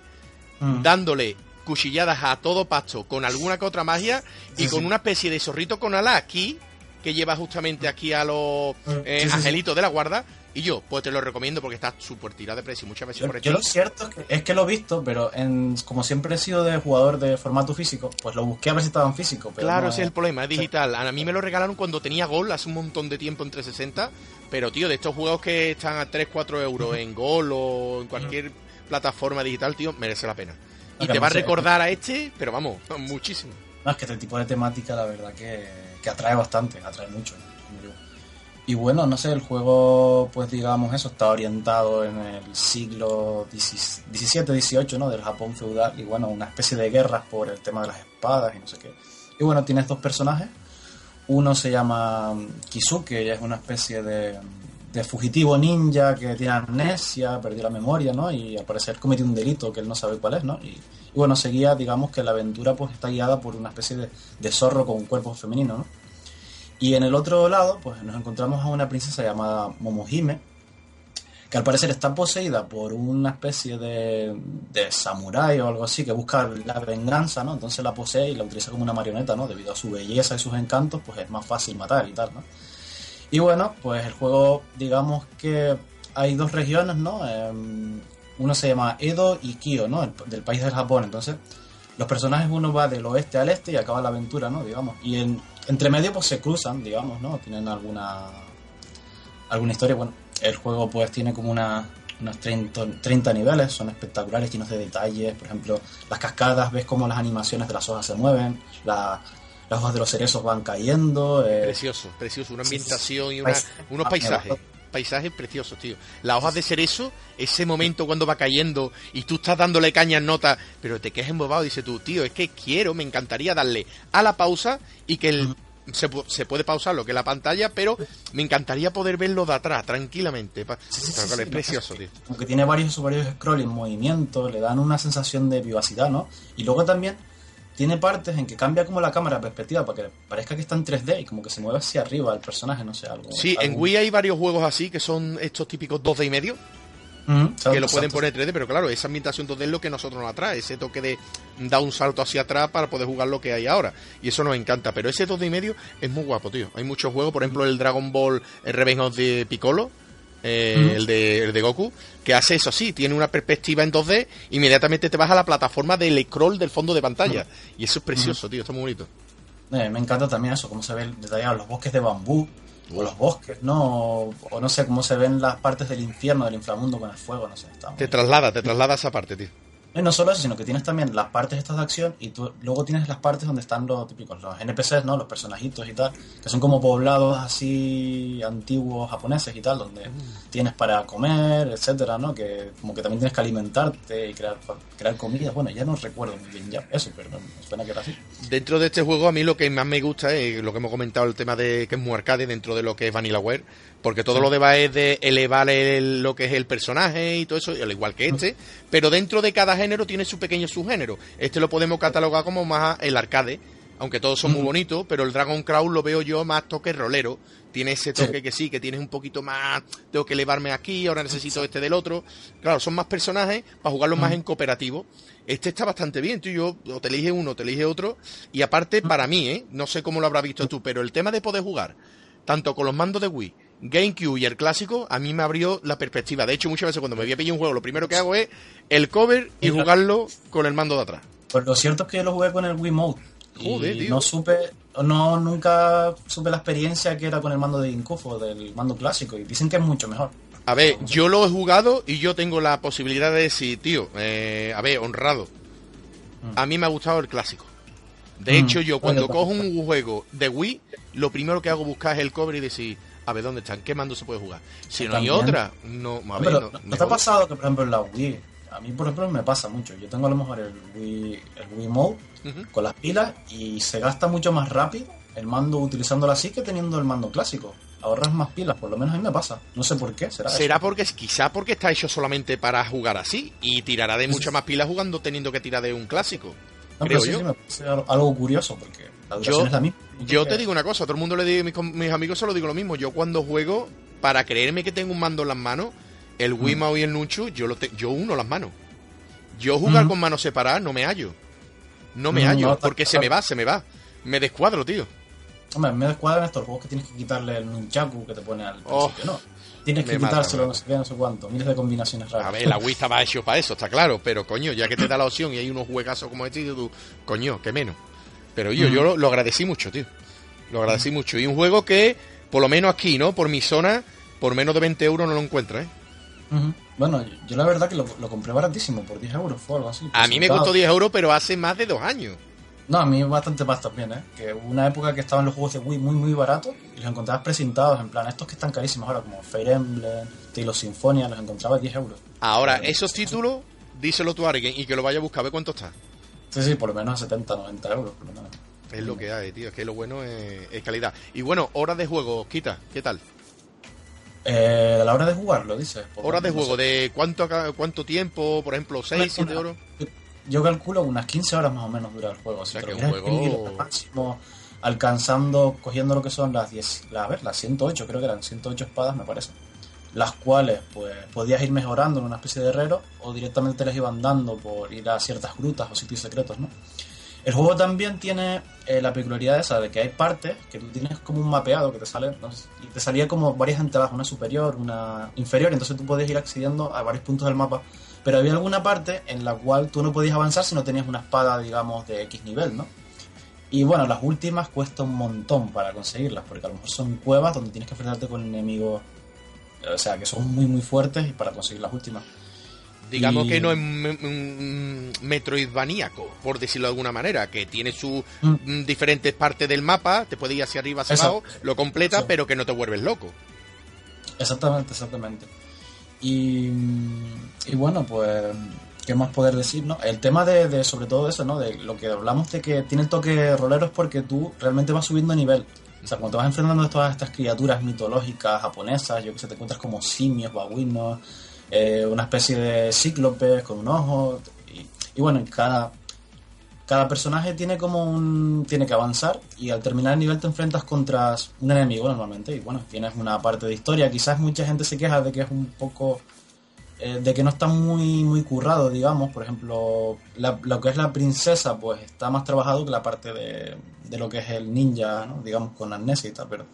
Mm. dándole cuchilladas a todo pasto con alguna que otra magia y Sí, con sí. una especie de zorrito con ala aquí que lleva justamente aquí a los eh, angelitos de la guarda y yo pues te lo recomiendo porque está súper tirado de precio muchas veces Yo, por yo lo cierto es que, es que lo he visto, pero en, como siempre he sido de jugador de formato físico, pues lo busqué a ver si estaba en físico. Pero Claro, no- ese es el problema, es digital. A mí me lo regalaron cuando tenía Gol hace un montón de tiempo en 360, pero tío, de estos juegos que están a 3-4 euros en Gol o en cualquier plataforma digital, tío, merece la pena. Y te va a no sé. recordar a este, pero vamos, muchísimo. No, es que este tipo de temática la verdad que, que atrae bastante, atrae mucho. Y bueno, no sé, el juego, pues digamos eso, está orientado en el siglo XVII-XVIII, ¿no? Del Japón feudal y bueno, una especie de guerras por el tema de las espadas y no sé qué. Y bueno, tienes dos personajes. Uno se llama Kisuke, ella es una especie de, de fugitivo ninja que tiene amnesia, perdió la memoria, ¿no? Y al parecer cometió un delito que él no sabe cuál es, ¿no? Y, y bueno, seguía, digamos que la aventura pues está guiada por una especie de, de zorro con un cuerpo femenino, ¿no? Y en el otro lado, pues nos encontramos a una princesa llamada Momohime, que al parecer está poseída por una especie de, de samurái o algo así que busca la venganza, ¿no? Entonces la posee y la utiliza como una marioneta, ¿no? Debido a su belleza y sus encantos, pues es más fácil matar y tal, ¿no? Y bueno, pues el juego, digamos que hay dos regiones, ¿no? Em, uno se llama Edo y Kyo, ¿no? El- del país del Japón. Entonces, los personajes uno va del oeste al este y acaba la aventura, ¿no? Digamos. Y en, entre medio pues se cruzan, digamos, ¿no? Tienen alguna alguna historia. Bueno, el juego pues tiene como una, unos 30, 30 niveles, son espectaculares, llenos de detalles. Por ejemplo, las cascadas, ves cómo las animaciones de las hojas se mueven, la- las hojas de los cerezos van cayendo. eh, Precioso, precioso. Una ambientación y una- unos ah, paisajes. Paisajes preciosos, tío. Las hojas de cerezo, ese momento cuando va cayendo y tú estás dándole caña en nota, pero te quedas embobado y dices tú, tío, es que quiero, me encantaría darle a la pausa y que el, se, se puede pausar lo que es la pantalla, pero me encantaría poder verlo de atrás, tranquilamente. Sí, sí, es precioso, tío. como que tiene varios, varios scrolling, movimientos, le dan una sensación de vivacidad, ¿no? Y luego también tiene partes en que cambia como la cámara de perspectiva para que parezca que está en 3D y como que se mueve hacia arriba el personaje, no sé, algo. Sí, en Wii hay varios juegos así que son estos típicos 2D y medio, que exacto, lo pueden exacto. poner 3D, pero claro, esa ambientación 2D es lo que a nosotros nos atrae, ese toque de dar un salto hacia atrás para poder jugar lo que hay ahora. Y eso nos encanta, pero ese 2D y medio es muy guapo, tío. Hay muchos juegos, por ejemplo, el Dragon Ball el Revenge of the Piccolo, eh, el, de, el de Goku, que hace eso sí, tiene una perspectiva en 2D, inmediatamente te vas a la plataforma del scroll del fondo de pantalla. Y eso es precioso, tío, está muy bonito. Eh, me encanta también eso, cómo se ven detallados los bosques de bambú, o los bosques, ¿no? O, o no sé, cómo se ven las partes del infierno, del inframundo con el fuego, no sé. Está Te traslada, te traslada a esa parte, tío. No, y no solo eso, sino que tienes también las partes estas de acción y tú luego tienes las partes donde están los típicos, los NPCs, ¿no? Los personajitos y tal, que son como poblados así antiguos japoneses y tal, donde tienes para comer, etcétera, ¿no? Que como que también tienes que alimentarte y crear, crear comida. Bueno, ya no recuerdo muy bien ya eso, pero me suena que era así. Dentro de este juego a mí lo que más me gusta es lo que hemos comentado, el tema de que es muy arcade dentro de lo que es Vanillaware, porque todo lo demás es de elevar el- lo que es el personaje y todo eso, al igual que este, pero dentro de cada género tiene su pequeño subgénero. Este lo podemos catalogar como más el arcade, aunque todos son muy bonitos, pero el Dragon Crown lo veo yo más toque rolero. Tiene ese toque Sí. que sí, que tienes un poquito más, tengo que elevarme aquí, ahora necesito este del otro. Claro, son más personajes para jugarlos más en cooperativo. Este está bastante bien, tú y yo, o te elige uno, o te elige otro. Y aparte, para mí, ¿eh? no sé cómo lo habrás visto tú, pero el tema de poder jugar, tanto con los mandos de Wii, GameCube y el clásico, a mí me abrió la perspectiva. De hecho, muchas veces cuando me voy a pillar un juego, lo primero que hago es el cover y jugarlo con el mando de atrás. Pues lo cierto es que yo lo jugué con el Wiimote. Joder, y tío. no supe, no, nunca supe la experiencia que era con el mando de Incufo, del mando clásico, y dicen que es mucho mejor. A ver, yo lo he jugado y yo tengo la posibilidad de decir, tío, eh, a ver, honrado. A mí me ha gustado el clásico. De Mm. hecho, yo cuando cojo un juego de Wii, lo primero que hago es buscar el cover y decir, a ver, ¿dónde están? ¿Qué mando se puede jugar? Si no hay otra, no, a ver, Pero, no, ¿no me te ha pasado que, por ejemplo, en la Wii, a mí, por ejemplo, me pasa mucho. Yo tengo a lo mejor el Wii, el Wii Mode con las pilas y se gasta mucho más rápido el mando utilizándolo así que teniendo el mando clásico. Ahorras más pilas, por lo menos a mí me pasa. No sé por qué, será. Será eso? porque quizá porque está hecho solamente para jugar así y tirará de mucha más pilas jugando teniendo que tirar de un clásico. No, creo pero sí, yo. sí me parece algo curioso porque la Yo, es la misma. yo te digo una cosa, a todo el mundo le digo, mis, mis amigos se lo digo lo mismo. Yo cuando juego, para creerme que tengo un mando en las manos, el Mm. Wiimote y el Nunchu, yo lo te- yo uno las manos. Yo jugar con manos separadas no me hallo. No me hallo, no, porque se me va, se me va. Me descuadro, tío. Hombre, me descuadran estos juegos que tienes que quitarle el nunchaku que te pone al Oh, principio, ¿no? Tienes que mata, quitárselo, no sé qué, no sé cuánto. Miles de combinaciones raras. A ver, la Wii estaba hecho para eso, está claro, pero coño, ya que te da la opción y hay unos juegazos como este, tú, coño, que menos. Pero yo, Mm. yo lo, lo agradecí mucho, tío. Lo agradecí mucho. Y un juego que, por lo menos aquí, ¿no? Por mi zona, por menos de 20 euros no lo encuentras, ¿eh? Bueno, yo, la verdad que lo, lo compré baratísimo, por 10 euros fue algo así. A mí me costó 10 euros, pero hace más de dos años. No, a mí bastante más también, ¿eh? Que hubo una época que estaban los juegos de Wii muy, muy baratos y los encontrabas presentados, en plan, estos que están carísimos ahora, como Fire Emblem, Tales Sinfonia, los encontrabas a 10 euros. Ahora, esos títulos, díselo tú a alguien y que lo vaya a buscar, a ver cuánto está. Sí, sí, por lo menos a 70, 90 euros, por lo menos. Es lo que hay, tío. Es que lo bueno es, es calidad. Y bueno, horas de juego, quita, ¿qué tal? Eh, a la hora de jugarlo, dices. Pues, Horas de no juego, sé. de cuánto, cuánto tiempo, por ejemplo, 6, 7 horas. Yo calculo unas 15 horas más o menos dura el juego. Si sea, que lo un juego- al máximo, alcanzando, cogiendo lo que son las 10, la- a ver, las 108, creo que eran 108 espadas, me parece. Las cuales pues podías ir mejorando en una especie de herrero o directamente te las iban dando por ir a ciertas grutas o sitios secretos, ¿no? El juego también tiene eh, la peculiaridad esa de que hay partes que tú tienes como un mapeado que te sale y te salía como varias entradas, una superior, una inferior, entonces tú podías ir accediendo a varios puntos del mapa, pero había alguna parte en la cual tú no podías avanzar si no tenías una espada, digamos, de X nivel, ¿no? Y bueno, las últimas cuesta un montón para conseguirlas, porque a lo mejor son cuevas donde tienes que enfrentarte con enemigos, o sea, que son muy muy fuertes y para conseguir las últimas. Digamos Y- que no es metroidvaníaco, por decirlo de alguna manera, que tiene sus Mm. mm, diferentes partes del mapa, te puede ir hacia arriba, hacia Exacto. abajo, lo completa, Sí. pero que no te vuelves loco. Exactamente, exactamente. Y, y bueno, pues, ¿qué más poder decir? No? El tema de, de, sobre todo eso, ¿no? De lo que hablamos de que tiene el toque rolero es porque tú realmente vas subiendo nivel. O sea, cuando vas enfrentando a todas estas criaturas mitológicas japonesas, yo que sé, te encuentras como simios, babuinos, eh, una especie de cíclopes con un ojo. Y, y bueno, en cada, cada personaje tiene como un tiene que avanzar y al terminar el nivel te enfrentas contra un enemigo normalmente y bueno tienes una parte de historia quizás mucha gente se queja de que es un poco eh, de que no está muy muy currado digamos por ejemplo la- lo que es la princesa pues está más trabajado que la parte de, de lo que es el ninja ¿no? digamos con amnesia y tal pero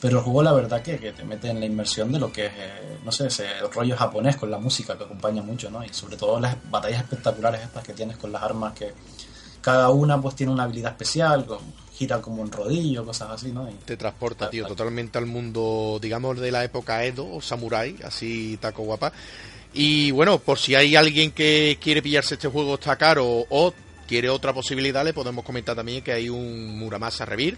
pero el juego la verdad que, que te mete en la inmersión de lo que es eh, no sé ese rollo japonés con la música que acompaña mucho no y sobre todo las batallas espectaculares estas que tienes con las armas que cada una pues tiene una habilidad especial, con- gira como un rodillo, cosas así, ¿no? Y- Te transporta, tío, totalmente al mundo, digamos, de la época Edo o Samurai, así taco guapa. Y bueno, por si hay alguien que quiere pillarse este juego está caro o quiere otra posibilidad, le podemos comentar también que hay un Muramasa Revir,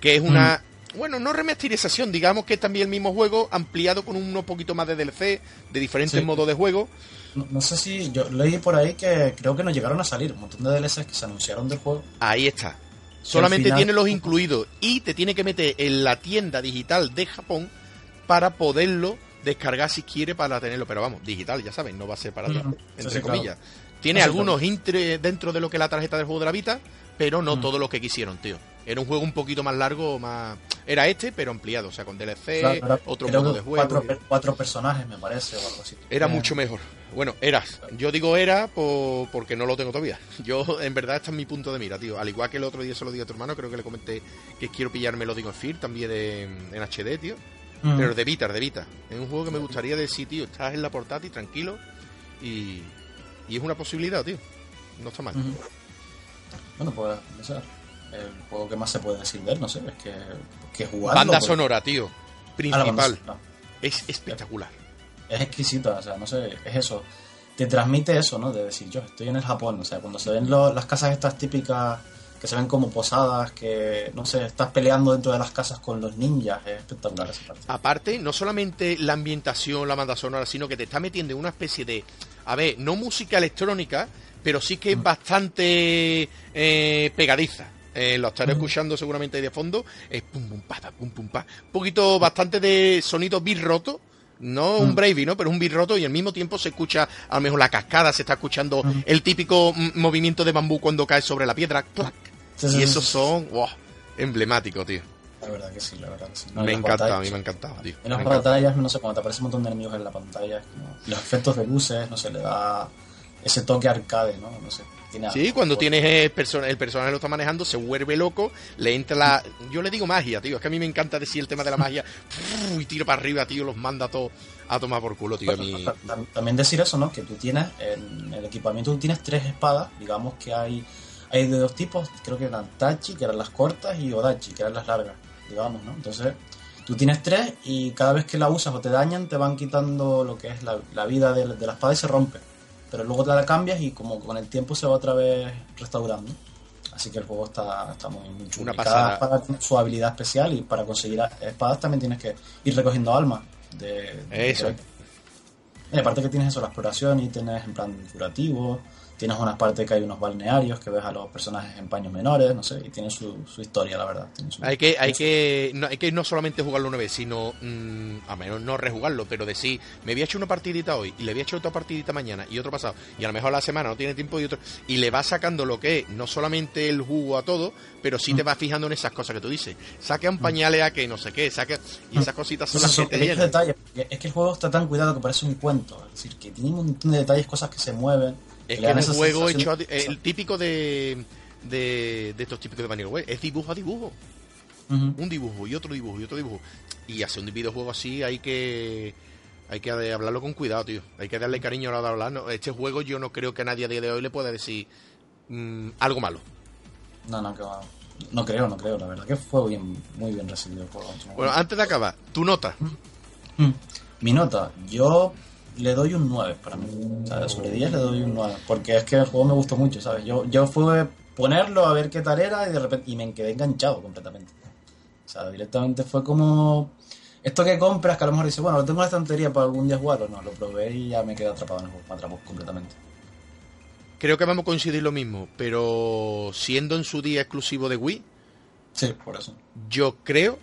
que es una, bueno, no remasterización, digamos que es también el mismo juego ampliado con unos poquito más de DLC, de diferentes Sí. modos de juego. no, no sé si yo leí por ahí que creo que no llegaron a salir un montón de DLCs que se anunciaron del juego. Ahí está. Solamente final- tiene los incluidos y te tiene que meter en la tienda digital de Japón para poderlo descargar si quiere para tenerlo. Pero vamos, digital, ya saben, no va a ser para atrás, Ujú. entre Sí, sí, comillas. claro. Tiene algunos dentro de lo que es la tarjeta del juego de la Vita, pero no Mm. todo lo que quisieron, tío. Era un juego un poquito más largo, más... Era este, pero ampliado, o sea, con DLC, Claro, era- otro modo de juego. Cuatro, per- cuatro personajes, me parece, o algo así. Era Eh, mucho mejor. Bueno, era. Yo digo era por- porque no lo tengo todavía. Yo, en verdad, este es mi punto de mira, tío. Al igual que el otro día se lo di a tu hermano, creo que le comenté que quiero pillarme lo digo en Fear, también en, en HD, tío. Mm, Pero de Vita, de Vita. Es un juego que me gustaría decir, tío, estás en la portátil, tranquilo. Y, y es una posibilidad, tío. No está mal. Bueno, pues, no sé. El juego que más se puede decir de él, no sé, es que, que jugarlo. Banda porque- sonora, tío. Ah, Principal. Es espectacular. es exquisita, o sea, no sé, es eso. Te transmite eso, ¿no? De decir, yo estoy en el Japón, o sea, cuando se ven lo- las casas estas típicas que se ven como posadas, que, no sé, estás peleando dentro de las casas con los ninjas, es espectacular esa parte. Aparte, no solamente la ambientación, la banda sonora, sino que te está metiendo en una especie de, a ver, no música electrónica, pero sí que es bastante eh, pegadiza. Eh, lo estaré escuchando seguramente ahí de fondo. Es pum pum pa, pum pum pa. Un poquito bastante de sonido beat roto. No un Bravey, ¿no? Pero un beat roto y al mismo tiempo se escucha a lo mejor la cascada, se está escuchando el típico mm, movimiento de bambú cuando cae sobre la piedra. ¡clac! Y esos son, wow, emblemáticos, tío. La verdad que sí, la verdad que sí. No, me encanta, a batallas- mí me ha encantado, tío. En las Me encanta. batallas, no sé, cuando te aparece un montón de enemigos en la pantalla, los efectos de luces, no sé, le da ese toque arcade, ¿no? No sé. Tiene Sí, cuando tienes el, el personaje lo está manejando, se vuelve loco, le entra la... Yo le digo magia, tío, es que a mí me encanta decir el tema de la magia, y tira para arriba, tío, los manda a todos a tomar por culo, tío, a mí... Ta- ta- También decir eso, ¿no? Que tú tienes, en el equipamiento tú tienes tres espadas, digamos que hay, hay de dos tipos, creo que eran Tachi, que eran las cortas, y Odachi, que eran las largas, digamos, ¿no? Entonces, tú tienes tres y cada vez que la usas o te dañan, te van quitando lo que es la, la vida de, de la espada y se rompe. Pero luego te la cambias y como con el tiempo se va otra vez restaurando. Así que el juego está, está muy, muy chulo. Una. Cada espada tiene su habilidad especial y para conseguir espadas también tienes que ir recogiendo almas. De, de- Eso. y aparte que tienes eso, la exploración y tienes en plan curativo, Tienes unas partes que hay unos balnearios que ves a los personajes en paños menores, no sé, y tiene su, su historia, la verdad. Su- Hay que, hay que, no, hay que no solamente jugarlo una vez, sino, mm, a menos no rejugarlo, pero decir, me había hecho una partidita hoy y le había hecho otra partidita mañana y otro pasado, y a lo mejor la semana no tiene tiempo y otro, y le va sacando lo que es, no solamente el jugo a todo, pero sí Mm. te vas fijando en esas cosas que tú dices. Saca un pañales a que no sé qué, saca, y esas cositas son las que te detalles, es que el juego está tan cuidado que parece un cuento. Es decir, que tiene un montón de detalles, cosas que se mueven. Es que es un juego hecho, el típico de, de, de estos típicos de Vanillaware, es dibujo a dibujo. Un dibujo y otro dibujo y otro dibujo. Y hacer un videojuego así hay que hay que hablarlo con cuidado, tío. Hay que darle cariño a la hora de hablar. No, Este juego yo no creo que a nadie a día de hoy le pueda decir mm, algo malo. No, no, que va. No creo, no creo, la verdad que fue bien, muy bien recibido el juego. Bueno, antes de acabar, tu nota. Mi nota, yo le doy un 9 para mí. O sea, sobre 10 le doy un 9. Porque es que el juego me gustó mucho, ¿sabes? Yo, yo fue ponerlo a ver qué tal era y de repente y me quedé enganchado completamente. O sea, directamente fue como... Esto que compras que a lo mejor dices, bueno, lo tengo en la estantería para algún día jugarlo. No, lo probé y ya me quedé atrapado en el juego. Me atrapó completamente. Creo que vamos a coincidir lo mismo, pero siendo en su día exclusivo de Wii, Sí, por eso. yo creo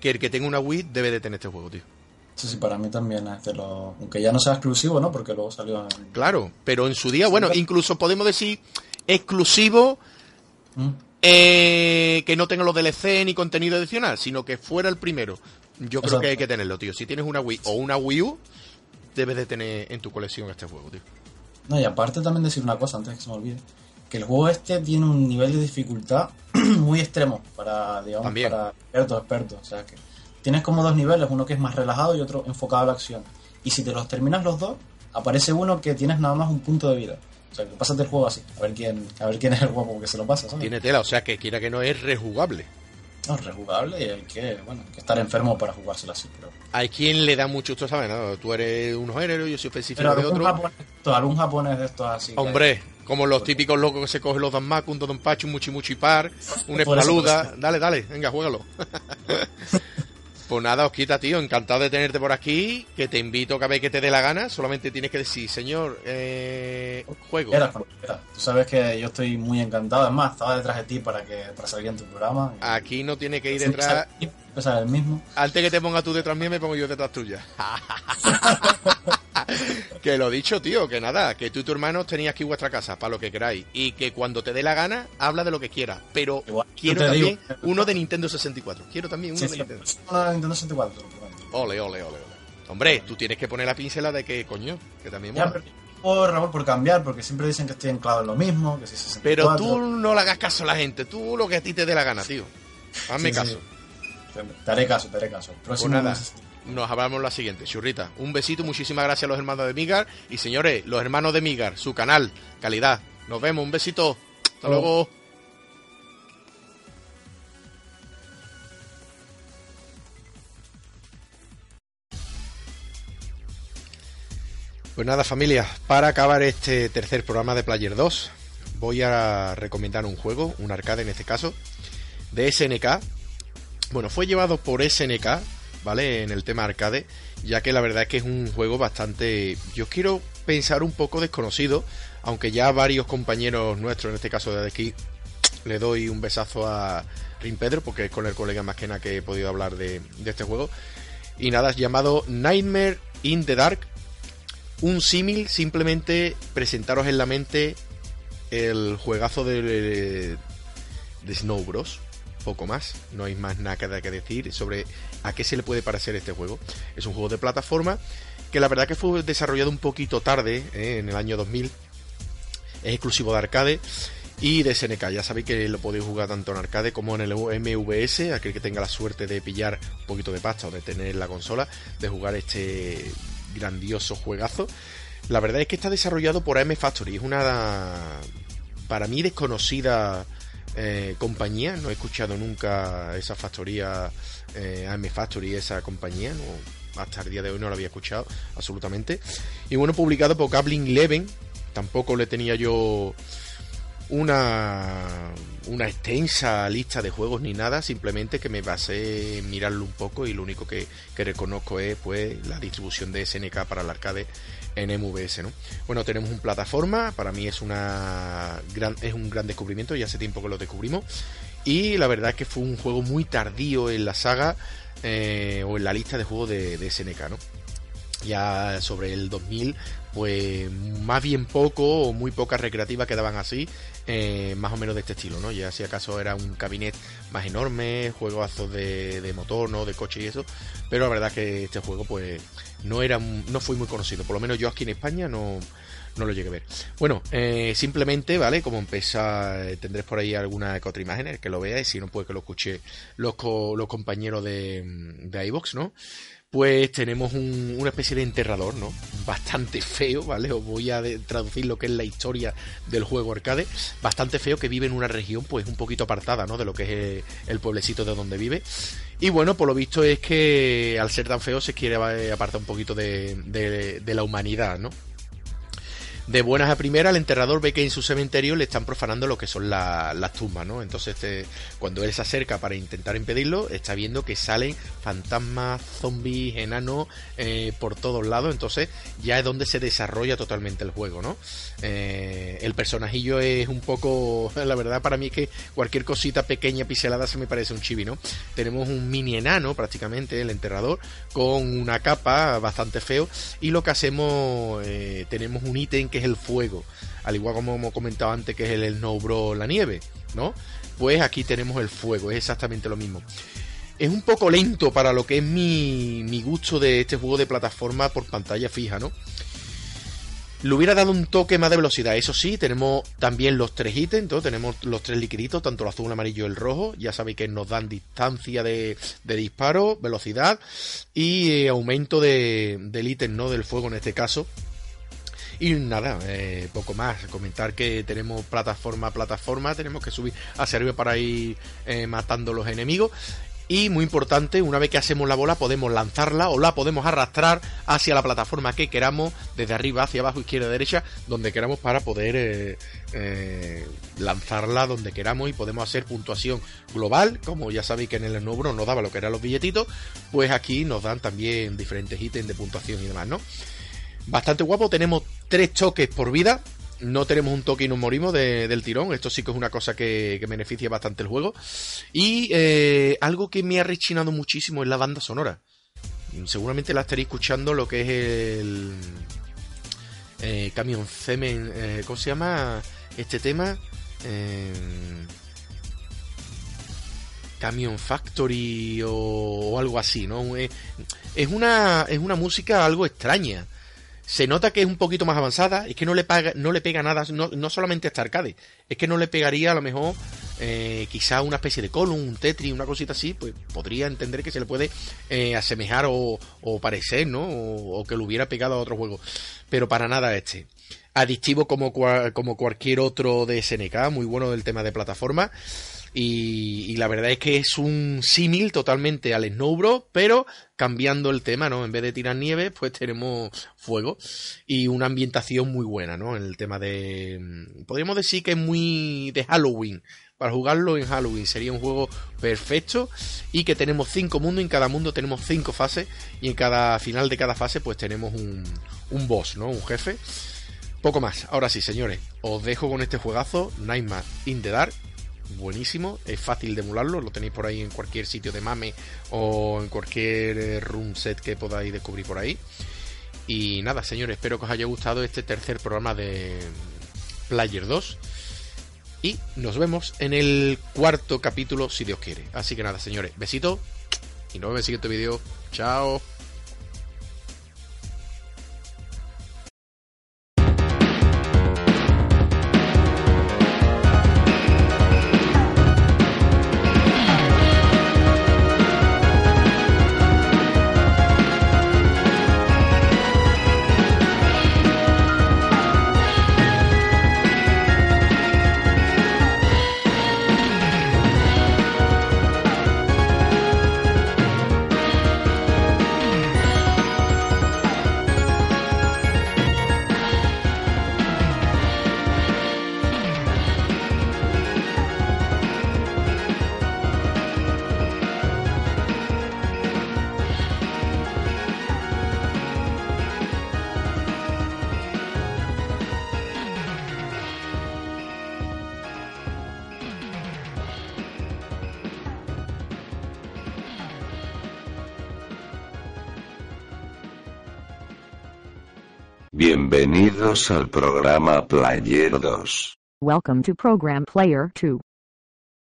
que el que tenga una Wii debe de tener este juego, tío. Sí, sí, para mí también es de los... Aunque ya no sea exclusivo, ¿no? Porque luego salió en... Claro, pero en su día, bueno, incluso podemos decir exclusivo ¿Mm? eh, que no tenga los DLC ni contenido adicional, sino que fuera el primero. Yo creo que hay que tenerlo, tío. Si tienes una Wii o una Wii U, debes de tener en tu colección este juego, tío. No, y aparte también decir una cosa antes que se me olvide, que el juego este tiene un nivel de dificultad muy extremo para, digamos, También. para expertos, expertos. O sea que tienes como dos niveles, uno que es más relajado y otro enfocado a la acción. Y si te los terminas los dos, aparece uno que tienes nada más un punto de vida. O sea que pásate el juego así, a ver quién, a ver quién es el guapo que se lo pasa, ¿sabes? Tiene tela, o sea que quiera que no es rejugable. No, es rejugable y hay que, bueno, hay que estar enfermo para jugárselo así, pero... Hay quien le da mucho, tú sabes, ¿no? Tú eres un género, yo soy específico Pero de algún otro. japonés, algún japonés de estos así. Hombre, como los típicos locos que se cogen los Danmaku, un Dodonpachi, un Muchi Muchi Par, una espaluda. Dale, dale, venga, juégalo. pues nada, Osquita, tío, encantado de tenerte por aquí. Que te invito cada vez que te dé la gana. Solamente tienes que decir, señor, eh, juego. Cuando quieras. Tú sabes que yo estoy muy encantado. Es más, estaba detrás de ti para que para salir en tu programa. Aquí no tiene que ir detrás. Empezar el mismo. Antes que te ponga tú detrás mía, me pongo yo detrás tuya. que lo dicho, tío, que nada, que tú y tu hermano tenéis aquí vuestra casa, para lo que queráis. Y que cuando te dé la gana, habla de lo que quieras. Pero Igual, quiero también digo. uno de Nintendo 64. Quiero también uno Sí, de Nintendo. Nintendo 64. te lo prometo. Ole, ole, ole, ole. Hombre, tú tienes que poner la pincela de que, coño, que también Ya, mola. pero por, Raúl, por cambiar, porque siempre dicen que estoy anclado en lo mismo, que si 64. Pero tú no le hagas caso a la gente, tú lo que a ti te dé la gana, tío. Hazme Sí, caso. sí. Te, haré caso, te haré caso. Pues próximo nada, mes- nos hablamos la siguiente. Churrita, un besito, muchísimas gracias a los hermanos de Migar. Y señores, los hermanos de Migar, su canal, calidad. Nos vemos, un besito. Hasta Oh. luego. Pues nada, familia, para acabar este tercer programa de Player 2, voy a recomendar un juego, un arcade en este caso, de SNK. Bueno, fue llevado por SNK, ¿vale? En el tema arcade, ya que la verdad es que es un juego bastante, yo quiero pensar un poco desconocido, aunque ya varios compañeros nuestros, en este caso de aquí, le doy un besazo a Rin Pedro, porque es con el colega más que nada que he podido hablar de, de este juego. Y nada, es llamado Nightmare in the Dark. Un símil, simplemente presentaros en la mente el juegazo de, de Snow Bros. Poco más, no hay más nada que decir sobre a qué se le puede parecer este juego. Es un juego de plataforma que la verdad que fue desarrollado un poquito tarde, ¿eh? en el año 2000. Es exclusivo de arcade y de SNK. Ya sabéis que lo podéis jugar tanto en arcade como en el MVS. Aquel que tenga la suerte de pillar un poquito de pasta o de tener la consola, de jugar este grandioso juegazo. La verdad es que está desarrollado por AM Factory. Es una, para mí, desconocida eh, compañía. No he escuchado nunca esa factoría, eh, AM Factory, esa compañía. Hasta el día de hoy no la había escuchado absolutamente. Y bueno, publicado por Gablin Eleven. Tampoco le tenía yo una una extensa lista de juegos ni nada, simplemente que me basé mirarlo un poco y lo único que, que reconozco es pues la distribución de SNK para el arcade en MVS, ¿no? Bueno, tenemos un plataforma, para mí es una gran, es un gran descubrimiento, ya hace tiempo que lo descubrimos. Y la verdad es que fue un juego muy tardío en la saga eh, o en la lista de juegos de, SNK, ¿no? Ya sobre el 2000, pues más bien poco o muy pocas recreativas quedaban así, eh, más o menos de este estilo, ¿no? Ya si acaso era un cabinet más enorme, juegos de, de motor, ¿no? De coche y eso, pero la verdad es que este juego, pues no era no fue muy conocido, por lo menos yo aquí en España no, no lo llegué a ver. Bueno, eh, simplemente, ¿vale? Como empieza, eh, tendréis por ahí alguna otra imagen, que lo veáis, si no, pues que lo escuche los, los compañeros de, de iVox, ¿no? Pues tenemos un- una especie de enterrador, ¿no? Bastante feo, ¿vale? Os voy a traducir lo que es la historia del juego arcade. Bastante feo que vive en una región, pues un poquito apartada, ¿no? De lo que es eh, el pueblecito de donde vive. Y bueno, por lo visto es que al ser tan feo se quiere apartar un poquito de, de- de la humanidad, ¿no? De buenas a primeras, el enterrador ve que en su cementerio le están profanando lo que son la- las tumbas, ¿no? Entonces, este, cuando él se acerca para intentar impedirlo, está viendo que salen fantasmas, zombies, enanos eh, por todos lados. Entonces, ya es donde se desarrolla totalmente el juego, ¿no? Eh, el personajillo es un poco, la verdad, para mí es que cualquier cosita pequeña, piselada, se me parece un chibi, ¿no? Tenemos un mini enano, prácticamente, el enterrador, con una capa bastante feo. Y lo que hacemos, eh, tenemos un ítem que es el fuego. Al igual como hemos comentado antes, que es el Snowbro, la nieve, ¿no? Pues aquí tenemos el fuego, es exactamente lo mismo. Es un poco lento para lo que es mi, mi gusto de este juego de plataforma por pantalla fija, ¿no? Le hubiera dado un toque más de velocidad. Eso sí, tenemos también los tres ítems, ¿no? tenemos los tres liquiditos, tanto el azul, el amarillo y el rojo. Ya sabéis que nos dan distancia de, disparo, velocidad y eh, aumento de, del ítem, ¿no? Del fuego en este caso. Y nada, eh, poco más. Comentar que tenemos plataforma a plataforma, tenemos que subir hacia arriba para ir eh, matando los enemigos. Y muy importante, una vez que hacemos la bola, podemos lanzarla o la podemos arrastrar hacia la plataforma que queramos, desde arriba hacia abajo, izquierda, derecha, donde queramos para poder eh, eh, lanzarla donde queramos y podemos hacer puntuación global. Como ya sabéis que en el Snowbro nos daba lo que eran los billetitos, pues aquí nos dan también diferentes ítems de puntuación y demás, ¿no? Bastante guapo, tenemos tres choques por vida. No tenemos un toque y nos morimos de- del tirón. Esto sí que es una cosa que, que beneficia bastante el juego. Y eh, algo que me ha rechinado muchísimo es la banda sonora. Seguramente la estaréis escuchando lo que es el eh, Cemen. eh, ¿Cómo se llama este tema? Eh, Camion Factory o, o algo así, ¿no? Es, es una, es una música algo extraña. Se nota que es un poquito más avanzada, es que no le, paga, no le pega nada, no, no solamente a arcade, es que no le pegaría a lo mejor eh, quizá una especie de Column, un Tetris, una cosita así, pues podría entender que se le puede eh, asemejar o, o parecer, ¿no? O, o que lo hubiera pegado a otro juego. Pero para nada este. Adictivo como, como cualquier otro de SNK, muy bueno del tema de plataforma. Y, la verdad es que es un símil totalmente al Snowbro, pero cambiando el tema, ¿no? En vez de tirar nieve, pues tenemos fuego y una ambientación muy buena, ¿no? El tema de... mm, Podríamos decir que es muy de Halloween. Para jugarlo en Halloween sería un juego perfecto y que tenemos cinco mundos, en cada mundo tenemos cinco fases y en cada final de cada fase pues tenemos un, un boss, ¿no? Un jefe. Poco más. Ahora sí, señores, os dejo con este juegazo, Nightmare in the Dark. Buenísimo, es fácil de emularlo, lo tenéis por ahí en cualquier sitio de mame o en cualquier eh, room set que podáis descubrir por ahí. Y nada, señores, espero que os haya gustado este tercer programa de Player 2. Y nos vemos en el cuarto capítulo, si Dios quiere. Así que nada, señores, besito y nos vemos en el siguiente vídeo. Chao. Bienvenidos al programa Player 2. Welcome to Program Player 2.